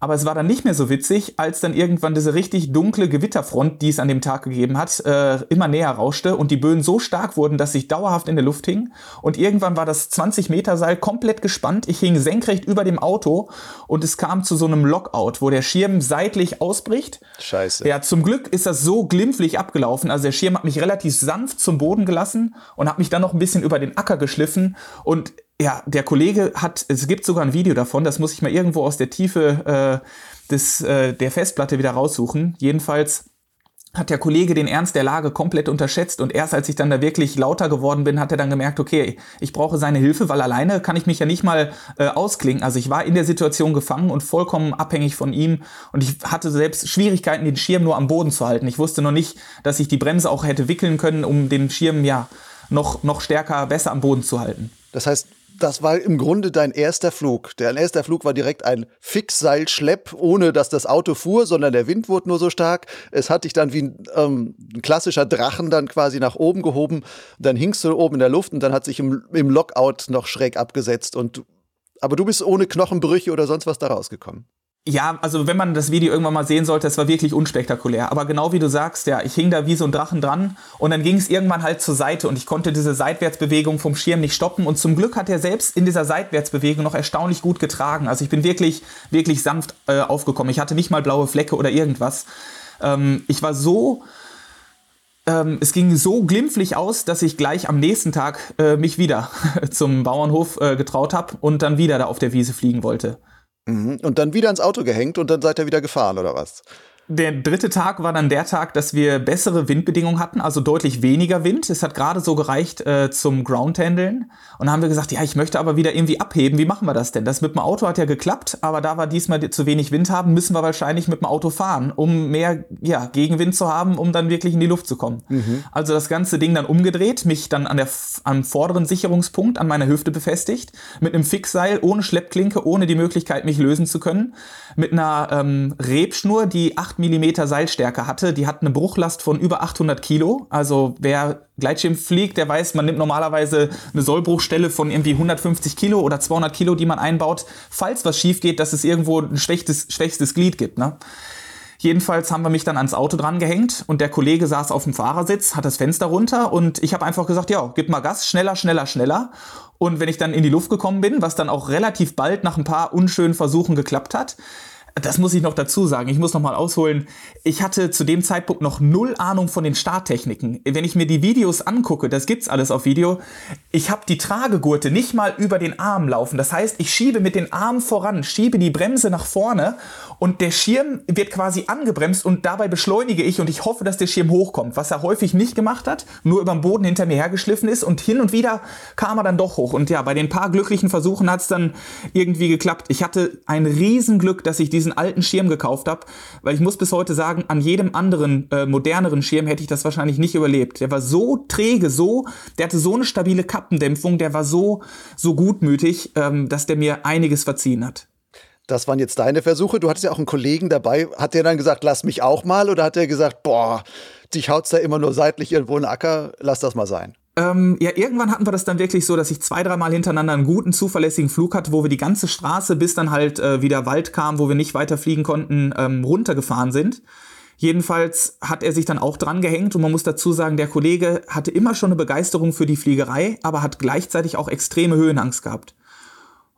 Aber es war dann nicht mehr so witzig, als dann irgendwann diese richtig dunkle Gewitterfront, die es an dem Tag gegeben hat, äh, immer näher rauschte und die Böen so stark wurden, dass ich dauerhaft in der Luft hing. Und irgendwann war das 20 Meter Seil komplett gespannt. Ich hing senkrecht über dem Auto und es kam zu so einem Lockout, wo der Schirm seitlich ausbricht. Scheiße. Ja, zum Glück ist das so glimpflich abgelaufen. Also der Schirm hat mich relativ sanft zum Boden gelassen und hat mich dann noch ein bisschen über den Acker geschliffen und ja, der Kollege hat, es gibt sogar ein Video davon, das muss ich mal irgendwo aus der Tiefe äh, des, äh, der Festplatte wieder raussuchen. Jedenfalls hat der Kollege den Ernst der Lage komplett unterschätzt und erst als ich dann da wirklich lauter geworden bin, hat er dann gemerkt, okay, ich brauche seine Hilfe, weil alleine kann ich mich ja nicht mal äh, ausklingen. Also ich war in der Situation gefangen und vollkommen abhängig von ihm und ich hatte selbst Schwierigkeiten, den Schirm nur am Boden zu halten. Ich wusste noch nicht, dass ich die Bremse auch hätte wickeln können, um den Schirm ja noch, noch stärker, besser am Boden zu halten. Das heißt, das war im Grunde dein erster Flug. Dein erster Flug war direkt ein Fixseilschlepp, ohne dass das Auto fuhr, sondern der Wind wurde nur so stark. Es hat dich dann wie ein, ähm, ein klassischer Drachen dann quasi nach oben gehoben. Dann hingst du oben in der Luft und dann hat sich im, im Lockout noch schräg abgesetzt. Und, aber du bist ohne Knochenbrüche oder sonst was da rausgekommen. Ja, also wenn man das Video irgendwann mal sehen sollte, es war wirklich unspektakulär. Aber genau wie du sagst, ja, ich hing da wie so ein Drachen dran und dann ging es irgendwann halt zur Seite und ich konnte diese Seitwärtsbewegung vom Schirm nicht stoppen. Und zum Glück hat er selbst in dieser Seitwärtsbewegung noch erstaunlich gut getragen. Also ich bin wirklich, wirklich sanft äh, aufgekommen. Ich hatte nicht mal blaue Flecke oder irgendwas. Ähm, ich war so ähm, es ging so glimpflich aus, dass ich gleich am nächsten Tag äh, mich wieder zum Bauernhof äh, getraut habe und dann wieder da auf der Wiese fliegen wollte. Mhm. Und dann wieder ins Auto gehängt und dann seid ihr wieder gefahren, oder was? Der dritte Tag war dann der Tag, dass wir bessere Windbedingungen hatten, also deutlich weniger Wind. Es hat gerade so gereicht äh, zum Groundhandeln. Und dann haben wir gesagt, ja, ich möchte aber wieder irgendwie abheben. Wie machen wir das denn? Das mit dem Auto hat ja geklappt, aber da wir diesmal zu wenig Wind haben, müssen wir wahrscheinlich mit dem Auto fahren, um mehr ja, Gegenwind zu haben, um dann wirklich in die Luft zu kommen. Mhm. Also das ganze Ding dann umgedreht, mich dann an der, am vorderen Sicherungspunkt an meiner Hüfte befestigt, mit einem Fixseil, ohne Schleppklinke, ohne die Möglichkeit, mich lösen zu können, mit einer ähm, Rebschnur, die acht mm Seilstärke hatte. Die hat eine Bruchlast von über 800 Kilo. Also wer Gleitschirm fliegt, der weiß, man nimmt normalerweise eine Sollbruchstelle von irgendwie 150 Kilo oder 200 Kilo, die man einbaut, falls was schief geht, dass es irgendwo ein schwächstes, schwächstes Glied gibt. Ne? Jedenfalls haben wir mich dann ans Auto dran gehängt und der Kollege saß auf dem Fahrersitz, hat das Fenster runter und ich habe einfach gesagt, ja, gib mal Gas, schneller, schneller, schneller. Und wenn ich dann in die Luft gekommen bin, was dann auch relativ bald nach ein paar unschönen Versuchen geklappt hat, das muss ich noch dazu sagen. Ich muss noch mal ausholen. Ich hatte zu dem Zeitpunkt noch null Ahnung von den Starttechniken. Wenn ich mir die Videos angucke, das gibt's alles auf Video. Ich habe die Tragegurte nicht mal über den Arm laufen. Das heißt, ich schiebe mit den Armen voran, schiebe die Bremse nach vorne und der Schirm wird quasi angebremst und dabei beschleunige ich und ich hoffe, dass der Schirm hochkommt, was er häufig nicht gemacht hat, nur über den Boden hinter mir hergeschliffen ist und hin und wieder kam er dann doch hoch. Und ja, bei den paar glücklichen Versuchen hat's dann irgendwie geklappt. Ich hatte ein Riesenglück, dass ich diesen diesen alten Schirm gekauft habe, weil ich muss bis heute sagen, an jedem anderen äh, moderneren Schirm hätte ich das wahrscheinlich nicht überlebt. Der war so träge, so, der hatte so eine stabile Kappendämpfung, der war so so gutmütig, ähm, dass der mir einiges verziehen hat. Das waren jetzt deine Versuche. Du hattest ja auch einen Kollegen dabei. Hat der dann gesagt, lass mich auch mal? Oder hat er gesagt, boah, dich haut's da immer nur seitlich irgendwo in den Acker, lass das mal sein? Ähm, ja, irgendwann hatten wir das dann wirklich so, dass ich zwei, dreimal hintereinander einen guten, zuverlässigen Flug hatte, wo wir die ganze Straße, bis dann halt äh, wieder Wald kam, wo wir nicht weiter fliegen konnten, ähm, runtergefahren sind. Jedenfalls hat er sich dann auch dran gehängt und man muss dazu sagen, der Kollege hatte immer schon eine Begeisterung für die Fliegerei, aber hat gleichzeitig auch extreme Höhenangst gehabt.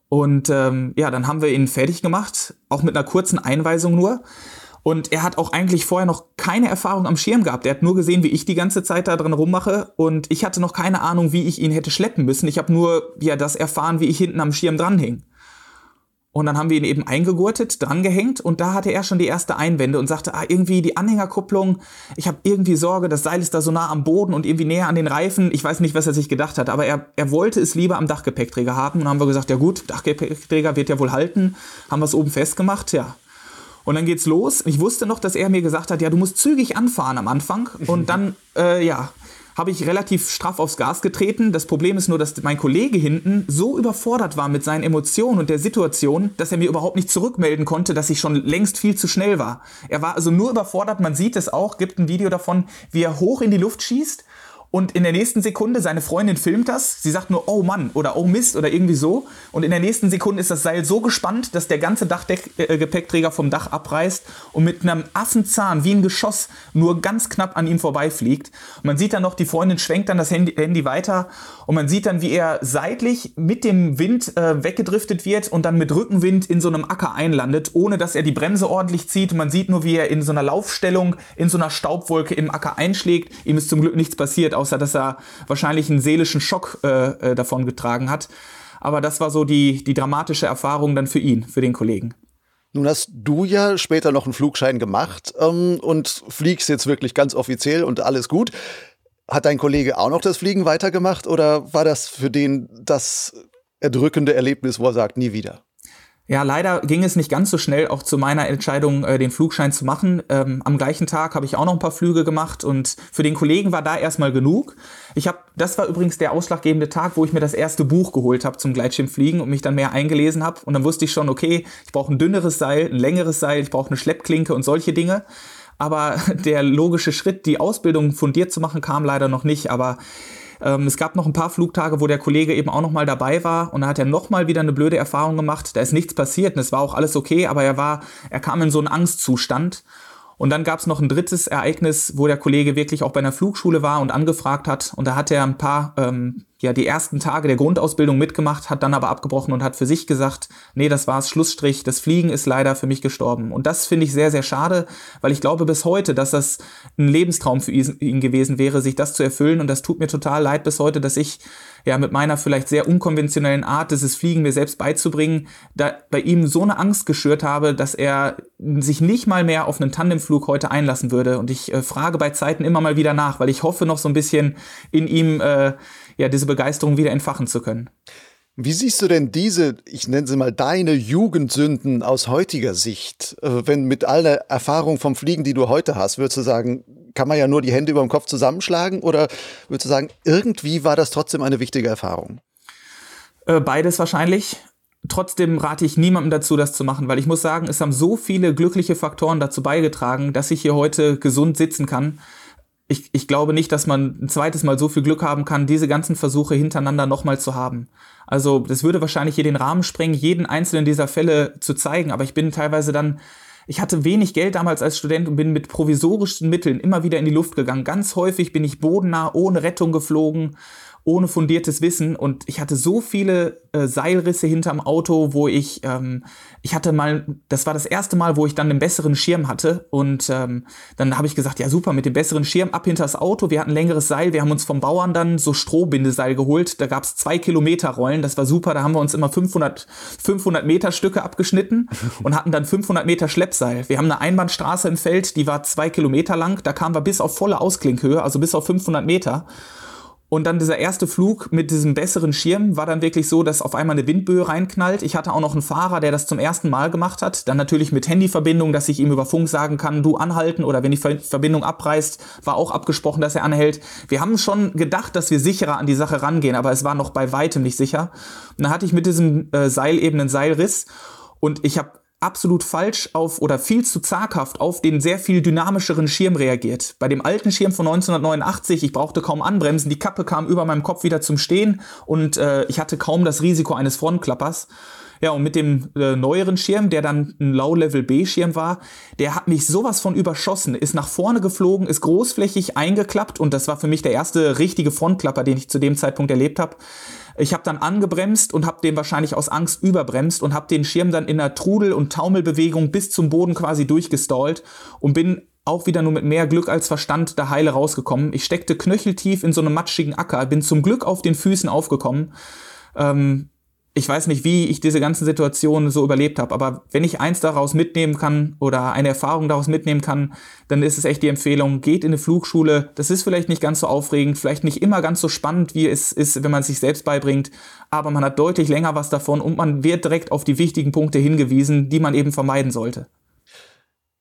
Und ähm, ja, dann haben wir ihn fertig gemacht, auch mit einer kurzen Einweisung nur. Und er hat auch eigentlich vorher noch keine Erfahrung am Schirm gehabt. Er hat nur gesehen, wie ich die ganze Zeit da dran rummache. Und ich hatte noch keine Ahnung, wie ich ihn hätte schleppen müssen. Ich habe nur ja das erfahren, wie ich hinten am Schirm dran hing. Und dann haben wir ihn eben eingegurtet, drangehängt und da hatte er schon die erste Einwände und sagte, ah, irgendwie die Anhängerkupplung, ich habe irgendwie Sorge, das Seil ist da so nah am Boden und irgendwie näher an den Reifen. Ich weiß nicht, was er sich gedacht hat, aber er, er wollte es lieber am Dachgepäckträger haben. Und dann haben wir gesagt, ja gut, Dachgepäckträger wird ja wohl halten. Haben wir es oben festgemacht, ja. Und dann geht's los. Ich wusste noch, dass er mir gesagt hat, ja, du musst zügig anfahren am Anfang. Und dann, äh, ja, habe ich relativ straff aufs Gas getreten. Das Problem ist nur, dass mein Kollege hinten so überfordert war mit seinen Emotionen und der Situation, dass er mir überhaupt nicht zurückmelden konnte, dass ich schon längst viel zu schnell war. Er war also nur überfordert, man sieht es auch, gibt ein Video davon, wie er hoch in die Luft schießt und in der nächsten Sekunde, seine Freundin filmt das, sie sagt nur, oh Mann oder oh Mist oder irgendwie so. Und in der nächsten Sekunde ist das Seil so gespannt, dass der ganze Dachgepäckträger vom Dach abreißt und mit einem Affenzahn wie ein Geschoss nur ganz knapp an ihm vorbeifliegt. Und man sieht dann noch, die Freundin schwenkt dann das Handy, Handy weiter und man sieht dann, wie er seitlich mit dem Wind äh, weggedriftet wird und dann mit Rückenwind in so einem Acker einlandet, ohne dass er die Bremse ordentlich zieht. Und man sieht nur, wie er in so einer Laufstellung in so einer Staubwolke im Acker einschlägt. Ihm ist zum Glück nichts passiert außer dass er wahrscheinlich einen seelischen Schock äh, äh, davon getragen hat. Aber das war so die, die dramatische Erfahrung dann für ihn, für den Kollegen. Nun hast du ja später noch einen Flugschein gemacht ähm, und fliegst jetzt wirklich ganz offiziell und alles gut. Hat dein Kollege auch noch das Fliegen weitergemacht oder war das für den das erdrückende Erlebnis, wo er sagt, nie wieder? Ja, leider ging es nicht ganz so schnell auch zu meiner Entscheidung, äh, den Flugschein zu machen. Ähm, am gleichen Tag habe ich auch noch ein paar Flüge gemacht und für den Kollegen war da erstmal genug. Ich habe, das war übrigens der ausschlaggebende Tag, wo ich mir das erste Buch geholt habe zum Gleitschirmfliegen und mich dann mehr eingelesen habe. Und dann wusste ich schon, okay, ich brauche ein dünneres Seil, ein längeres Seil, ich brauche eine Schleppklinke und solche Dinge. Aber der logische Schritt, die Ausbildung fundiert zu machen, kam leider noch nicht. Aber ähm, es gab noch ein paar Flugtage, wo der Kollege eben auch noch mal dabei war und da hat er noch mal wieder eine blöde Erfahrung gemacht. Da ist nichts passiert und es war auch alles okay, aber er war, er kam in so einen Angstzustand und dann gab es noch ein drittes Ereignis, wo der Kollege wirklich auch bei einer Flugschule war und angefragt hat. Und da hat er ein paar, ähm, ja, die ersten Tage der Grundausbildung mitgemacht, hat dann aber abgebrochen und hat für sich gesagt, nee, das war's, Schlussstrich, das Fliegen ist leider für mich gestorben. Und das finde ich sehr, sehr schade, weil ich glaube bis heute, dass das ein Lebenstraum für ihn gewesen wäre, sich das zu erfüllen. Und das tut mir total leid bis heute, dass ich ja mit meiner vielleicht sehr unkonventionellen Art, dieses Fliegen mir selbst beizubringen, da bei ihm so eine Angst geschürt habe, dass er sich nicht mal mehr auf einen Tandemflug heute einlassen würde. Und ich äh, frage bei Zeiten immer mal wieder nach, weil ich hoffe noch so ein bisschen in ihm äh, ja diese Begeisterung wieder entfachen zu können. Wie siehst du denn diese, ich nenne sie mal deine Jugendsünden aus heutiger Sicht? Äh, wenn mit all der Erfahrung vom Fliegen, die du heute hast, würdest du sagen, kann man ja nur die Hände über dem Kopf zusammenschlagen? Oder würdest du sagen, irgendwie war das trotzdem eine wichtige Erfahrung? Äh, beides wahrscheinlich. Trotzdem rate ich niemandem dazu, das zu machen, weil ich muss sagen, es haben so viele glückliche Faktoren dazu beigetragen, dass ich hier heute gesund sitzen kann ich, ich glaube nicht, dass man ein zweites Mal so viel Glück haben kann, diese ganzen Versuche hintereinander nochmal zu haben. Also das würde wahrscheinlich hier den Rahmen sprengen, jeden einzelnen dieser Fälle zu zeigen, aber ich bin teilweise dann ich hatte wenig Geld damals als Student und bin mit provisorischen Mitteln immer wieder in die Luft gegangen. Ganz häufig bin ich bodennah ohne Rettung geflogen ohne fundiertes Wissen. Und ich hatte so viele äh, Seilrisse hinterm Auto, wo ich, ähm, ich hatte mal, das war das erste Mal, wo ich dann einen besseren Schirm hatte. Und ähm, dann habe ich gesagt, ja super, mit dem besseren Schirm ab hinters Auto, wir hatten längeres Seil, wir haben uns vom Bauern dann so Strohbindeseil geholt, da gab es zwei Kilometer Rollen, das war super, da haben wir uns immer 500, 500 Meter Stücke abgeschnitten und hatten dann 500 Meter Schleppseil. Wir haben eine Einbahnstraße im Feld, die war zwei Kilometer lang, da kamen wir bis auf volle Ausklinkhöhe, also bis auf 500 Meter und dann dieser erste Flug mit diesem besseren Schirm war dann wirklich so, dass auf einmal eine Windböe reinknallt. Ich hatte auch noch einen Fahrer, der das zum ersten Mal gemacht hat. Dann natürlich mit Handyverbindung, dass ich ihm über Funk sagen kann, du anhalten oder wenn die Verbindung abreißt, war auch abgesprochen, dass er anhält. Wir haben schon gedacht, dass wir sicherer an die Sache rangehen, aber es war noch bei weitem nicht sicher. Und dann hatte ich mit diesem äh, Seil eben einen Seilriss und ich habe absolut falsch auf oder viel zu zaghaft auf den sehr viel dynamischeren Schirm reagiert. Bei dem alten Schirm von 1989, ich brauchte kaum anbremsen, die Kappe kam über meinem Kopf wieder zum Stehen und äh, ich hatte kaum das Risiko eines Frontklappers. Ja, und mit dem äh, neueren Schirm, der dann ein Low-Level-B-Schirm war, der hat mich sowas von überschossen, ist nach vorne geflogen, ist großflächig eingeklappt und das war für mich der erste richtige Frontklapper, den ich zu dem Zeitpunkt erlebt habe. Ich habe dann angebremst und habe den wahrscheinlich aus Angst überbremst und habe den Schirm dann in einer Trudel- und Taumelbewegung bis zum Boden quasi durchgestallt und bin auch wieder nur mit mehr Glück als Verstand da heile rausgekommen. Ich steckte knöcheltief in so einem matschigen Acker, bin zum Glück auf den Füßen aufgekommen. Ähm, ich weiß nicht, wie ich diese ganzen Situationen so überlebt habe, aber wenn ich eins daraus mitnehmen kann oder eine Erfahrung daraus mitnehmen kann, dann ist es echt die Empfehlung, geht in eine Flugschule. Das ist vielleicht nicht ganz so aufregend, vielleicht nicht immer ganz so spannend, wie es ist, wenn man es sich selbst beibringt, aber man hat deutlich länger was davon und man wird direkt auf die wichtigen Punkte hingewiesen, die man eben vermeiden sollte.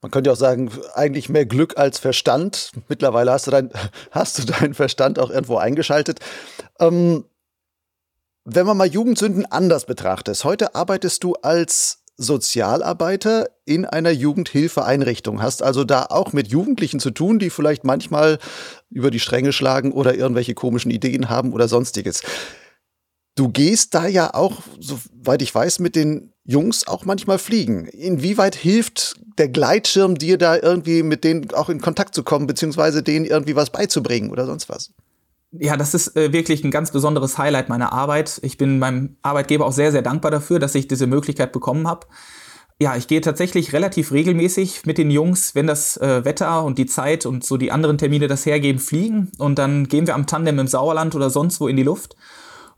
Man könnte auch sagen, eigentlich mehr Glück als Verstand. Mittlerweile hast du, dein, hast du deinen Verstand auch irgendwo eingeschaltet. Ähm, wenn man mal Jugendsünden anders betrachtet, heute arbeitest du als Sozialarbeiter in einer Jugendhilfeeinrichtung, hast also da auch mit Jugendlichen zu tun, die vielleicht manchmal über die Stränge schlagen oder irgendwelche komischen Ideen haben oder sonstiges. Du gehst da ja auch, soweit ich weiß, mit den Jungs auch manchmal fliegen. Inwieweit hilft der Gleitschirm dir da irgendwie mit denen auch in Kontakt zu kommen, beziehungsweise denen irgendwie was beizubringen oder sonst was? Ja, das ist äh, wirklich ein ganz besonderes Highlight meiner Arbeit. Ich bin meinem Arbeitgeber auch sehr, sehr dankbar dafür, dass ich diese Möglichkeit bekommen habe. Ja, ich gehe tatsächlich relativ regelmäßig mit den Jungs, wenn das äh, Wetter und die Zeit und so die anderen Termine das hergeben, fliegen. Und dann gehen wir am Tandem im Sauerland oder sonst wo in die Luft.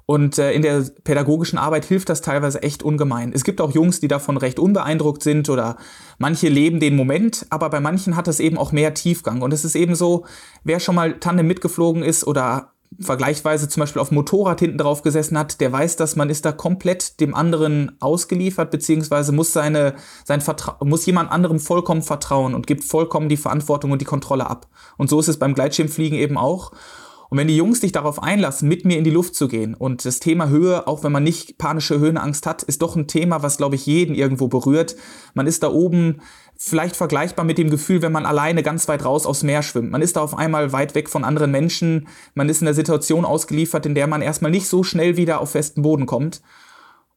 Und äh, in der pädagogischen Arbeit hilft das teilweise echt ungemein. Es gibt auch Jungs, die davon recht unbeeindruckt sind oder manche leben den Moment, aber bei manchen hat es eben auch mehr Tiefgang. Und es ist eben so, wer schon mal Tandem mitgeflogen ist oder vergleichsweise zum Beispiel auf Motorrad hinten drauf gesessen hat, der weiß, dass man ist da komplett dem anderen ausgeliefert, beziehungsweise muss seine, sein Vertra muss jemand anderem vollkommen vertrauen und gibt vollkommen die Verantwortung und die Kontrolle ab. Und so ist es beim Gleitschirmfliegen eben auch. Und wenn die Jungs sich darauf einlassen, mit mir in die Luft zu gehen und das Thema Höhe, auch wenn man nicht panische Höhenangst hat, ist doch ein Thema, was, glaube ich, jeden irgendwo berührt. Man ist da oben vielleicht vergleichbar mit dem Gefühl, wenn man alleine ganz weit raus aufs Meer schwimmt. Man ist da auf einmal weit weg von anderen Menschen. Man ist in einer Situation ausgeliefert, in der man erstmal nicht so schnell wieder auf festen Boden kommt.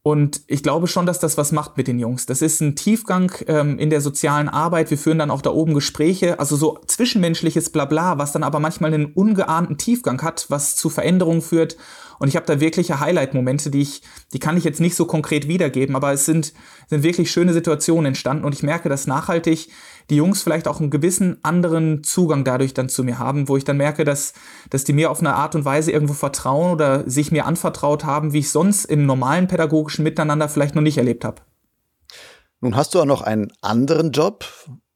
Und ich glaube schon, dass das was macht mit den Jungs. Das ist ein Tiefgang ähm, in der sozialen Arbeit. Wir führen dann auch da oben Gespräche, also so zwischenmenschliches Blabla, was dann aber manchmal einen ungeahnten Tiefgang hat, was zu Veränderungen führt und ich habe da wirkliche Highlight-Momente, die ich, die kann ich jetzt nicht so konkret wiedergeben, aber es sind, sind wirklich schöne Situationen entstanden und ich merke, dass nachhaltig die Jungs vielleicht auch einen gewissen anderen Zugang dadurch dann zu mir haben, wo ich dann merke, dass, dass die mir auf eine Art und Weise irgendwo vertrauen oder sich mir anvertraut haben, wie ich sonst im normalen pädagogischen Miteinander vielleicht noch nicht erlebt habe. Nun hast du auch noch einen anderen Job,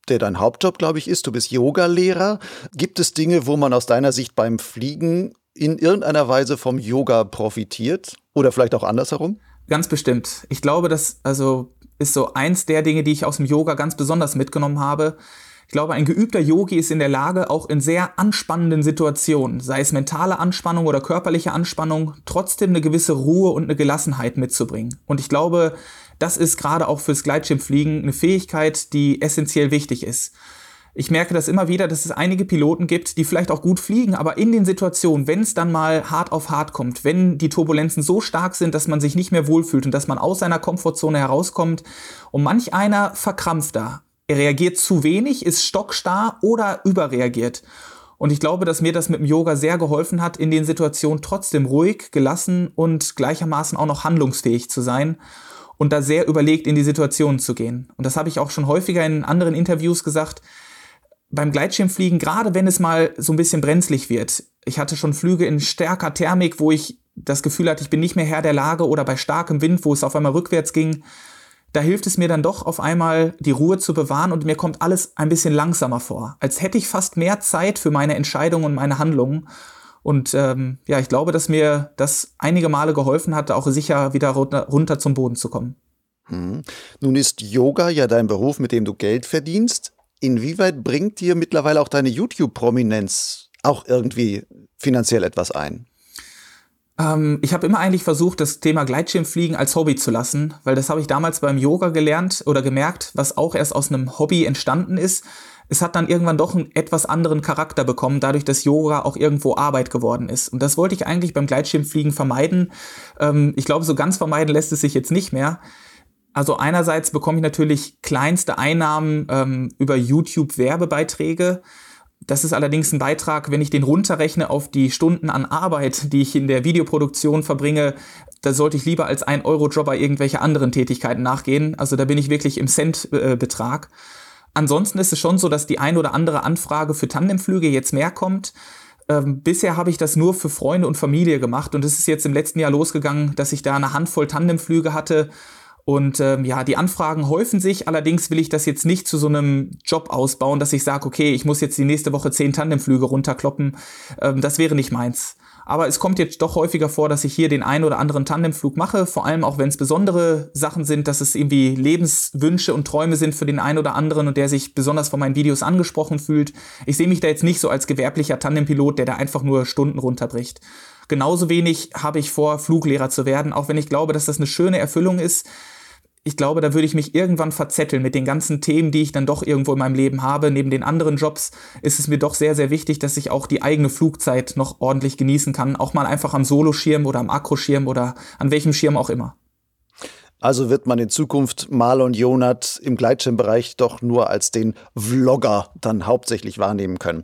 der dein Hauptjob, glaube ich, ist. Du bist Yogalehrer. Gibt es Dinge, wo man aus deiner Sicht beim Fliegen in irgendeiner Weise vom Yoga profitiert oder vielleicht auch andersherum? Ganz bestimmt. Ich glaube, das also ist so eins der Dinge, die ich aus dem Yoga ganz besonders mitgenommen habe. Ich glaube, ein geübter Yogi ist in der Lage, auch in sehr anspannenden Situationen, sei es mentale Anspannung oder körperliche Anspannung, trotzdem eine gewisse Ruhe und eine Gelassenheit mitzubringen. Und ich glaube, das ist gerade auch fürs Gleitschirmfliegen eine Fähigkeit, die essentiell wichtig ist. Ich merke das immer wieder, dass es einige Piloten gibt, die vielleicht auch gut fliegen, aber in den Situationen, wenn es dann mal hart auf hart kommt, wenn die Turbulenzen so stark sind, dass man sich nicht mehr wohlfühlt und dass man aus seiner Komfortzone herauskommt und manch einer verkrampft da. Er reagiert zu wenig, ist stockstarr oder überreagiert. Und ich glaube, dass mir das mit dem Yoga sehr geholfen hat, in den Situationen trotzdem ruhig, gelassen und gleichermaßen auch noch handlungsfähig zu sein und da sehr überlegt in die Situation zu gehen. Und das habe ich auch schon häufiger in anderen Interviews gesagt beim Gleitschirmfliegen, gerade wenn es mal so ein bisschen brenzlig wird, ich hatte schon Flüge in stärker Thermik, wo ich das Gefühl hatte, ich bin nicht mehr Herr der Lage oder bei starkem Wind, wo es auf einmal rückwärts ging, da hilft es mir dann doch auf einmal die Ruhe zu bewahren und mir kommt alles ein bisschen langsamer vor, als hätte ich fast mehr Zeit für meine Entscheidungen und meine Handlungen. Und ähm, ja, ich glaube, dass mir das einige Male geholfen hat, auch sicher wieder runter, zum Boden zu kommen. Hm. Nun ist Yoga ja dein Beruf, mit dem du Geld verdienst. Inwieweit bringt dir mittlerweile auch deine YouTube-Prominenz auch irgendwie finanziell etwas ein? Ähm, ich habe immer eigentlich versucht, das Thema Gleitschirmfliegen als Hobby zu lassen, weil das habe ich damals beim Yoga gelernt oder gemerkt, was auch erst aus einem Hobby entstanden ist. Es hat dann irgendwann doch einen etwas anderen Charakter bekommen, dadurch, dass Yoga auch irgendwo Arbeit geworden ist. Und das wollte ich eigentlich beim Gleitschirmfliegen vermeiden. Ähm, ich glaube, so ganz vermeiden lässt es sich jetzt nicht mehr. Also einerseits bekomme ich natürlich kleinste Einnahmen ähm, über YouTube-Werbebeiträge. Das ist allerdings ein Beitrag, wenn ich den runterrechne auf die Stunden an Arbeit, die ich in der Videoproduktion verbringe, da sollte ich lieber als ein Euro-Job bei irgendwelche anderen Tätigkeiten nachgehen. Also da bin ich wirklich im Cent-Betrag. Ansonsten ist es schon so, dass die ein oder andere Anfrage für Tandemflüge jetzt mehr kommt. ähm, bisher habe ich das nur für Freunde und Familie gemacht und es ist jetzt im letzten Jahr losgegangen, dass ich da eine Handvoll Tandemflüge hatte. Und ähm, ja, die Anfragen häufen sich. Allerdings will ich das jetzt nicht zu so einem Job ausbauen, dass ich sage, okay, ich muss jetzt die nächste Woche zehn Tandemflüge runterkloppen. Ähm, das wäre nicht meins. Aber es kommt jetzt doch häufiger vor, dass ich hier den einen oder anderen Tandemflug mache, vor allem auch wenn es besondere Sachen sind, dass es irgendwie Lebenswünsche und Träume sind für den einen oder anderen und der sich besonders von meinen Videos angesprochen fühlt. Ich sehe mich da jetzt nicht so als gewerblicher Tandempilot, der da einfach nur Stunden runterbricht. Genauso wenig habe ich vor, Fluglehrer zu werden, auch wenn ich glaube, dass das eine schöne Erfüllung ist ich glaube, da würde ich mich irgendwann verzetteln mit den ganzen Themen, die ich dann doch irgendwo in meinem Leben habe. Neben den anderen Jobs ist es mir doch sehr, sehr wichtig, dass ich auch die eigene Flugzeit noch ordentlich genießen kann. Auch mal einfach am Soloschirm oder am Akroschirm oder an welchem Schirm auch immer. Also wird man in Zukunft Marlon Jonat im Gleitschirmbereich doch nur als den Vlogger dann hauptsächlich wahrnehmen können.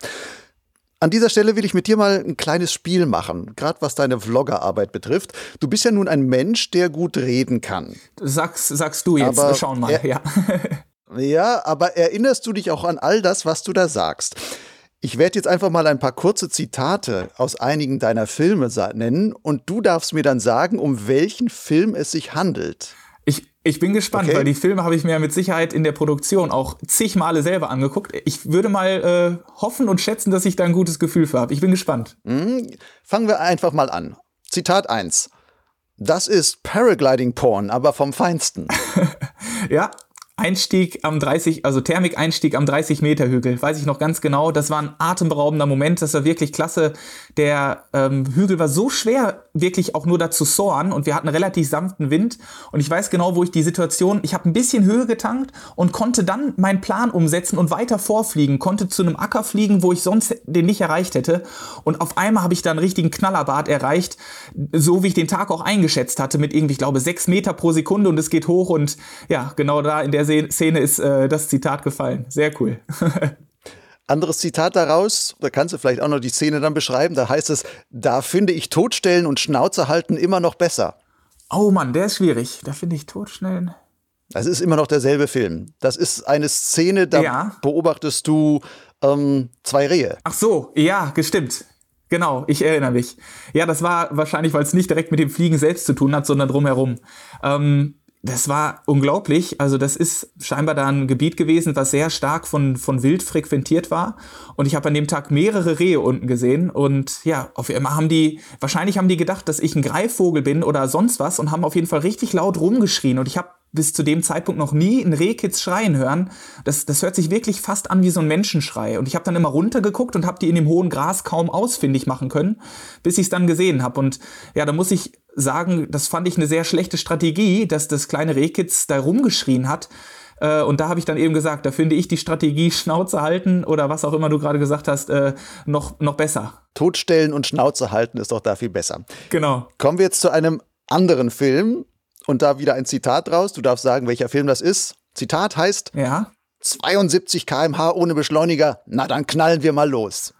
An dieser Stelle will ich mit dir mal ein kleines Spiel machen, gerade was deine Vloggerarbeit betrifft. Du bist ja nun ein Mensch, der gut reden kann. Sagst, sagst du jetzt, aber schauen mal, ja. ja, aber erinnerst du dich auch an all das, was du da sagst? Ich werde jetzt einfach mal ein paar kurze Zitate aus einigen deiner Filme nennen und du darfst mir dann sagen, um welchen Film es sich handelt. Ich bin gespannt, okay. weil die Filme habe ich mir mit Sicherheit in der Produktion auch zig Male selber angeguckt. Ich würde mal äh, hoffen und schätzen, dass ich da ein gutes Gefühl für habe. Ich bin gespannt. Mhm. Fangen wir einfach mal an. Zitat 1. Das ist Paragliding Porn, aber vom Feinsten. ja, Einstieg am 30, also Thermik-Einstieg am 30 Meter Hügel, weiß ich noch ganz genau. Das war ein atemberaubender Moment, das war wirklich klasse. Der ähm, Hügel war so schwer, wirklich auch nur dazu soaren. Und wir hatten relativ sanften Wind. Und ich weiß genau, wo ich die Situation, ich habe ein bisschen Höhe getankt und konnte dann meinen Plan umsetzen und weiter vorfliegen, konnte zu einem Acker fliegen, wo ich sonst den nicht erreicht hätte. Und auf einmal habe ich da einen richtigen Knallerbad erreicht, so wie ich den Tag auch eingeschätzt hatte mit irgendwie, ich glaube, sechs Meter pro Sekunde. Und es geht hoch. Und ja, genau da in der Szene ist äh, das Zitat gefallen. Sehr cool. Anderes Zitat daraus, da kannst du vielleicht auch noch die Szene dann beschreiben, da heißt es, da finde ich Totstellen und Schnauze halten immer noch besser. Oh Mann, der ist schwierig. Da finde ich Totstellen. Das ist immer noch derselbe Film. Das ist eine Szene, da ja. beobachtest du ähm, zwei Rehe. Ach so, ja, gestimmt. Genau, ich erinnere mich. Ja, das war wahrscheinlich, weil es nicht direkt mit dem Fliegen selbst zu tun hat, sondern drumherum. Ähm, das war unglaublich. Also das ist scheinbar da ein Gebiet gewesen, was sehr stark von, von Wild frequentiert war. Und ich habe an dem Tag mehrere Rehe unten gesehen. Und ja, auf einmal haben die, wahrscheinlich haben die gedacht, dass ich ein Greifvogel bin oder sonst was und haben auf jeden Fall richtig laut rumgeschrien. Und ich habe bis zu dem Zeitpunkt noch nie ein Rehkitz schreien hören. Das, das hört sich wirklich fast an wie so ein Menschenschrei. Und ich habe dann immer runtergeguckt und habe die in dem hohen Gras kaum ausfindig machen können, bis ich es dann gesehen habe. Und ja, da muss ich sagen, das fand ich eine sehr schlechte Strategie, dass das kleine Rehkitz da rumgeschrien hat. Äh, und da habe ich dann eben gesagt, da finde ich die Strategie Schnauze halten oder was auch immer du gerade gesagt hast, äh, noch, noch besser. Totstellen und Schnauze halten ist doch da viel besser. Genau. Kommen wir jetzt zu einem anderen Film und da wieder ein Zitat raus. Du darfst sagen, welcher Film das ist. Zitat heißt: Ja. 72 km/h ohne Beschleuniger. Na, dann knallen wir mal los.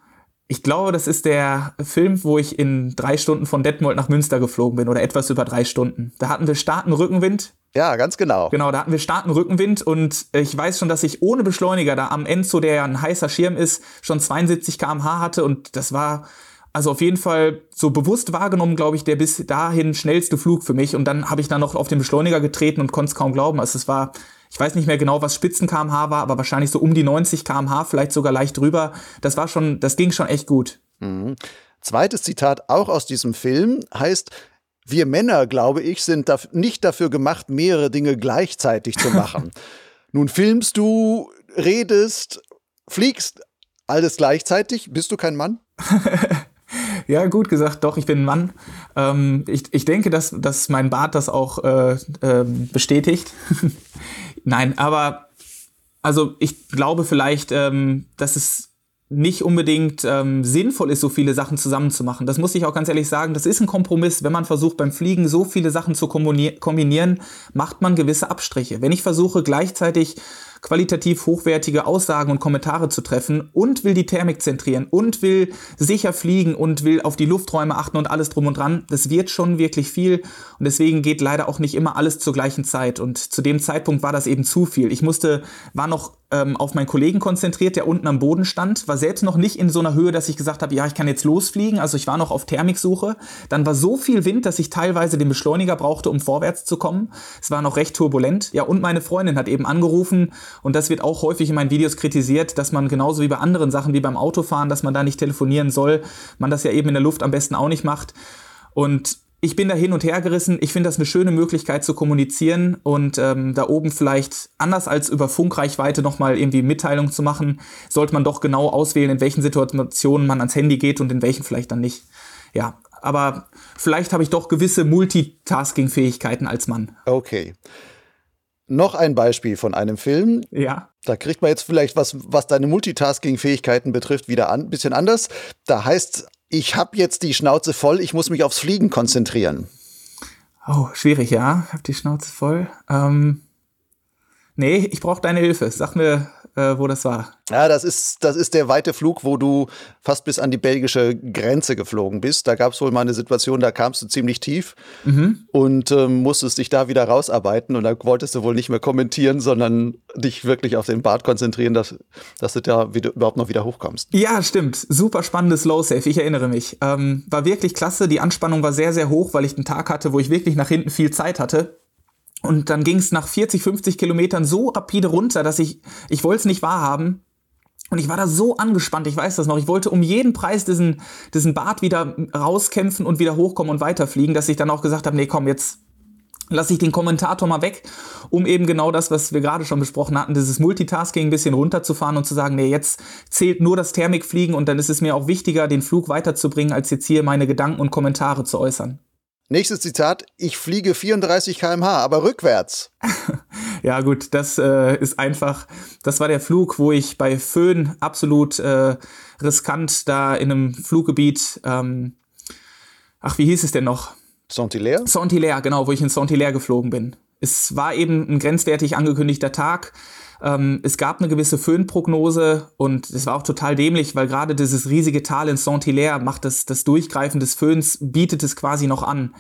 Ich glaube, das ist der Film, wo ich in drei Stunden von Detmold nach Münster geflogen bin oder etwas über drei Stunden. Da hatten wir starken Rückenwind. Ja, ganz genau. Genau, da hatten wir starken Rückenwind und ich weiß schon, dass ich ohne Beschleuniger da am Enzo, der ja ein heißer Schirm ist, schon 72 km/h hatte und das war also auf jeden Fall so bewusst wahrgenommen, glaube ich, der bis dahin schnellste Flug für mich. Und dann habe ich dann noch auf den Beschleuniger getreten und konnte es kaum glauben. Also es war ich weiß nicht mehr genau, was Spitzen kmh war, aber wahrscheinlich so um die 90 kmh, vielleicht sogar leicht drüber. Das war schon, das ging schon echt gut. Mhm. Zweites Zitat auch aus diesem Film heißt, wir Männer, glaube ich, sind da nicht dafür gemacht, mehrere Dinge gleichzeitig zu machen. Nun filmst du, redest, fliegst, alles gleichzeitig. Bist du kein Mann? ja, gut gesagt, doch, ich bin ein Mann. Ähm, ich, ich denke, dass, dass mein Bart das auch äh, äh, bestätigt. Nein, aber also ich glaube vielleicht, ähm, dass es nicht unbedingt ähm, sinnvoll ist, so viele Sachen zusammenzumachen. Das muss ich auch ganz ehrlich sagen. Das ist ein Kompromiss. Wenn man versucht, beim Fliegen so viele Sachen zu kombinieren, macht man gewisse Abstriche. Wenn ich versuche, gleichzeitig qualitativ hochwertige Aussagen und Kommentare zu treffen und will die Thermik zentrieren und will sicher fliegen und will auf die Lufträume achten und alles drum und dran. Das wird schon wirklich viel und deswegen geht leider auch nicht immer alles zur gleichen Zeit und zu dem Zeitpunkt war das eben zu viel. Ich musste, war noch ähm, auf meinen Kollegen konzentriert, der unten am Boden stand, war selbst noch nicht in so einer Höhe, dass ich gesagt habe, ja, ich kann jetzt losfliegen. Also ich war noch auf Thermiksuche. Dann war so viel Wind, dass ich teilweise den Beschleuniger brauchte, um vorwärts zu kommen. Es war noch recht turbulent. Ja, und meine Freundin hat eben angerufen und das wird auch häufig in meinen Videos kritisiert, dass man genauso wie bei anderen Sachen wie beim Autofahren, dass man da nicht telefonieren soll, man das ja eben in der Luft am besten auch nicht macht. Und ich bin da hin und her gerissen. Ich finde das eine schöne Möglichkeit zu kommunizieren und ähm, da oben vielleicht anders als über Funkreichweite nochmal irgendwie Mitteilung zu machen, sollte man doch genau auswählen, in welchen Situationen man ans Handy geht und in welchen vielleicht dann nicht. Ja, aber vielleicht habe ich doch gewisse Multitasking-Fähigkeiten als Mann. Okay. Noch ein Beispiel von einem Film. Ja. Da kriegt man jetzt vielleicht was, was deine Multitasking-Fähigkeiten betrifft, wieder ein bisschen anders. Da heißt ich habe jetzt die Schnauze voll, ich muss mich aufs Fliegen konzentrieren. Oh, schwierig, ja. Ich habe die Schnauze voll. Ähm, nee, ich brauche deine Hilfe. Sag mir, äh, wo das war. Ja, das ist, das ist der weite Flug, wo du fast bis an die belgische Grenze geflogen bist. Da gab es wohl mal eine Situation, da kamst du ziemlich tief mhm. und ähm, musstest dich da wieder rausarbeiten. Und da wolltest du wohl nicht mehr kommentieren, sondern dich wirklich auf den Bart konzentrieren, dass, dass du da wieder, überhaupt noch wieder hochkommst. Ja, stimmt. Super spannendes Low Safe, ich erinnere mich. Ähm, war wirklich klasse. Die Anspannung war sehr, sehr hoch, weil ich einen Tag hatte, wo ich wirklich nach hinten viel Zeit hatte. Und dann ging es nach 40, 50 Kilometern so rapide runter, dass ich, ich wollte es nicht wahrhaben. Und ich war da so angespannt, ich weiß das noch. Ich wollte um jeden Preis diesen, diesen Bart wieder rauskämpfen und wieder hochkommen und weiterfliegen, dass ich dann auch gesagt habe, nee, komm, jetzt lasse ich den Kommentator mal weg, um eben genau das, was wir gerade schon besprochen hatten, dieses Multitasking ein bisschen runterzufahren und zu sagen, nee, jetzt zählt nur das Thermikfliegen und dann ist es mir auch wichtiger, den Flug weiterzubringen, als jetzt hier meine Gedanken und Kommentare zu äußern. Nächstes Zitat, ich fliege 34 km/h, aber rückwärts. ja gut, das äh, ist einfach, das war der Flug, wo ich bei Föhn absolut äh, riskant da in einem Fluggebiet, ähm, ach, wie hieß es denn noch? Saint-Hilaire? Saint-Hilaire, genau, wo ich in Saint-Hilaire geflogen bin. Es war eben ein grenzwertig angekündigter Tag. Ähm, es gab eine gewisse Föhnprognose und es war auch total dämlich, weil gerade dieses riesige Tal in Saint-Hilaire macht das, das Durchgreifen des Föhns, bietet es quasi noch an.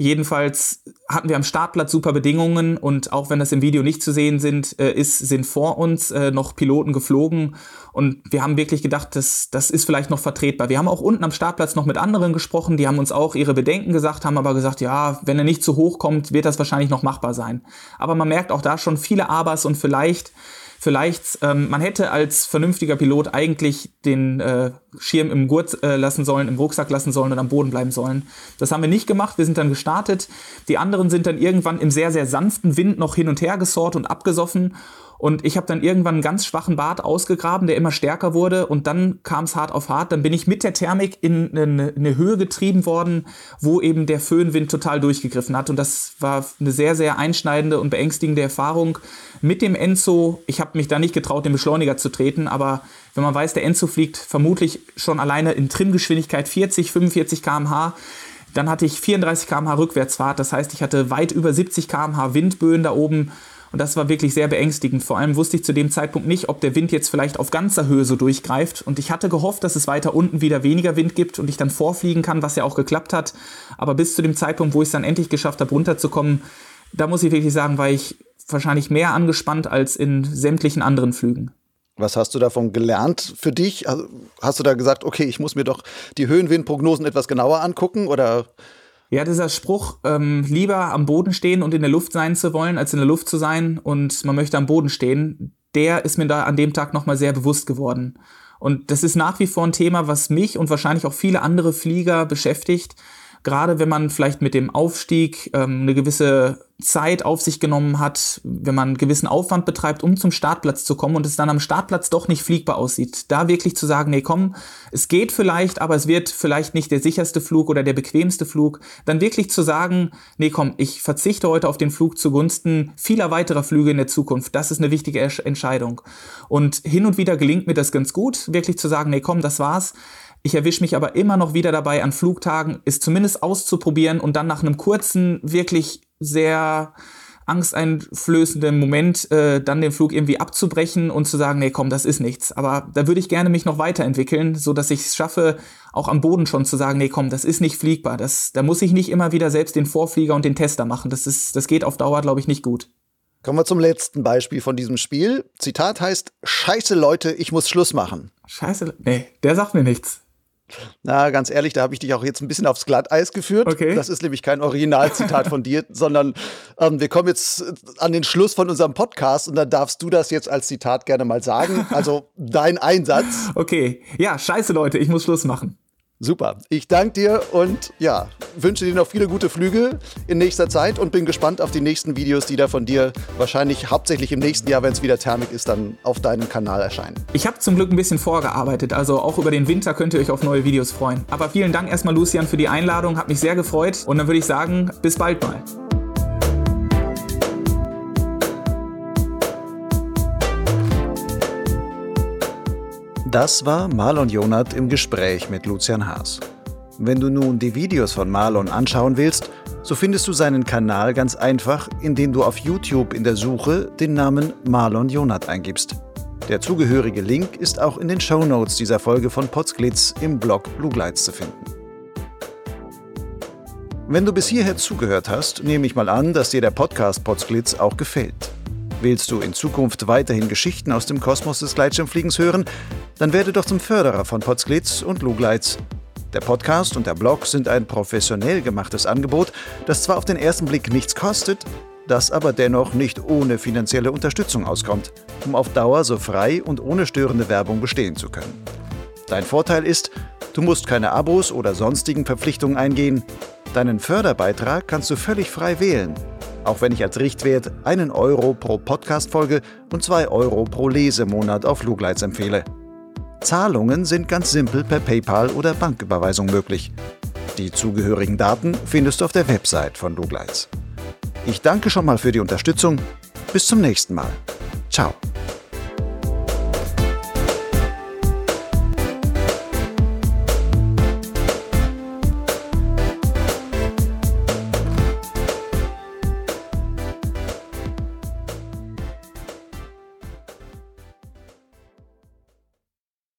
Jedenfalls hatten wir am Startplatz super Bedingungen und auch wenn das im Video nicht zu sehen sind, äh, ist, sind vor uns äh, noch Piloten geflogen und wir haben wirklich gedacht, das, das ist vielleicht noch vertretbar. Wir haben auch unten am Startplatz noch mit anderen gesprochen, die haben uns auch ihre Bedenken gesagt, haben aber gesagt, ja, wenn er nicht zu hoch kommt, wird das wahrscheinlich noch machbar sein. Aber man merkt auch da schon viele Abers und vielleicht vielleicht, ähm, man hätte als vernünftiger Pilot eigentlich den äh, Schirm im Gurt äh, lassen sollen, im Rucksack lassen sollen und am Boden bleiben sollen. Das haben wir nicht gemacht. Wir sind dann gestartet. Die anderen sind dann irgendwann im sehr, sehr sanften Wind noch hin und her gesort und abgesoffen. Und ich habe dann irgendwann einen ganz schwachen Bart ausgegraben, der immer stärker wurde. Und dann kam es hart auf hart. Dann bin ich mit der Thermik in eine, eine, Höhe getrieben worden, wo eben der Föhnwind total durchgegriffen hat. Und das war eine sehr, sehr einschneidende und beängstigende Erfahrung mit dem Enzo. Ich habe mich da nicht getraut, den Beschleuniger zu treten. Aber wenn man weiß, der Enzo fliegt vermutlich schon alleine in Trimgeschwindigkeit 40, 45 km/h. Dann hatte ich 34 km/h Rückwärtsfahrt. Das heißt, ich hatte weit über 70 km/h Windböen da oben und das war wirklich sehr beängstigend. Vor allem wusste ich zu dem Zeitpunkt nicht, ob der Wind jetzt vielleicht auf ganzer Höhe so durchgreift. Und ich hatte gehofft, dass es weiter unten wieder weniger Wind gibt und ich dann vorfliegen kann, was ja auch geklappt hat. Aber bis zu dem Zeitpunkt, wo ich es dann endlich geschafft habe, runterzukommen, da muss ich wirklich sagen, war ich wahrscheinlich mehr angespannt als in sämtlichen anderen Flügen. Was hast du davon gelernt für dich? Hast du da gesagt, okay, ich muss mir doch die Höhenwindprognosen etwas genauer angucken oder ja, dieser Spruch, ähm, lieber am Boden stehen und in der Luft sein zu wollen, als in der Luft zu sein und man möchte am Boden stehen, der ist mir da an dem Tag nochmal sehr bewusst geworden. Und das ist nach wie vor ein Thema, was mich und wahrscheinlich auch viele andere Flieger beschäftigt. Gerade wenn man vielleicht mit dem Aufstieg ähm, eine gewisse Zeit auf sich genommen hat, wenn man einen gewissen Aufwand betreibt, um zum Startplatz zu kommen und es dann am Startplatz doch nicht fliegbar aussieht. Da wirklich zu sagen, nee, komm, es geht vielleicht, aber es wird vielleicht nicht der sicherste Flug oder der bequemste Flug. Dann wirklich zu sagen, nee, komm, ich verzichte heute auf den Flug zugunsten vieler weiterer Flüge in der Zukunft. Das ist eine wichtige Entscheidung. Und hin und wieder gelingt mir das ganz gut, wirklich zu sagen, nee, komm, das war's. Ich erwische mich aber immer noch wieder dabei, an Flugtagen es zumindest auszuprobieren und dann nach einem kurzen, wirklich sehr angsteinflößenden Moment äh, dann den Flug irgendwie abzubrechen und zu sagen, nee, komm, das ist nichts. Aber da würde ich gerne mich noch weiterentwickeln, so dass ich es schaffe, auch am Boden schon zu sagen, nee, komm, das ist nicht fliegbar. Das, da muss ich nicht immer wieder selbst den Vorflieger und den Tester machen. Das ist, das geht auf Dauer, glaube ich, nicht gut. Kommen wir zum letzten Beispiel von diesem Spiel. Zitat heißt: Scheiße, Leute, ich muss Schluss machen. Scheiße, nee, der sagt mir nichts. Na, ganz ehrlich, da habe ich dich auch jetzt ein bisschen aufs Glatteis geführt. Okay. Das ist nämlich kein Originalzitat von dir, sondern ähm, wir kommen jetzt an den Schluss von unserem Podcast und dann darfst du das jetzt als Zitat gerne mal sagen. Also dein Einsatz. Okay, ja, scheiße Leute, ich muss Schluss machen. Super. Ich danke dir und ja, wünsche dir noch viele gute Flüge in nächster Zeit und bin gespannt auf die nächsten Videos, die da von dir wahrscheinlich hauptsächlich im nächsten Jahr, wenn es wieder Thermik ist, dann auf deinem Kanal erscheinen. Ich habe zum Glück ein bisschen vorgearbeitet, also auch über den Winter könnt ihr euch auf neue Videos freuen. Aber vielen Dank erstmal, Lucian, für die Einladung, hat mich sehr gefreut und dann würde ich sagen, bis bald mal. Das war Marlon Jonath im Gespräch mit Lucian Haas. Wenn du nun die Videos von Marlon anschauen willst, so findest du seinen Kanal ganz einfach, indem du auf YouTube in der Suche den Namen Marlon Jonath eingibst. Der zugehörige Link ist auch in den Show Notes dieser Folge von Potsglitz im Blog Lugleitz zu finden. Wenn du bis hierher zugehört hast, nehme ich mal an, dass dir der Podcast Potsglitz auch gefällt. Willst du in Zukunft weiterhin Geschichten aus dem Kosmos des Gleitschirmfliegens hören, dann werde doch zum Förderer von Potsglitz und Lugleitz. Der Podcast und der Blog sind ein professionell gemachtes Angebot, das zwar auf den ersten Blick nichts kostet, das aber dennoch nicht ohne finanzielle Unterstützung auskommt, um auf Dauer so frei und ohne störende Werbung bestehen zu können. Dein Vorteil ist, du musst keine Abos oder sonstigen Verpflichtungen eingehen. Deinen Förderbeitrag kannst du völlig frei wählen auch wenn ich als Richtwert einen Euro pro Podcast-Folge und zwei Euro pro Lesemonat auf Lugleitz empfehle. Zahlungen sind ganz simpel per PayPal oder Banküberweisung möglich. Die zugehörigen Daten findest du auf der Website von Lugleitz. Ich danke schon mal für die Unterstützung. Bis zum nächsten Mal. Ciao.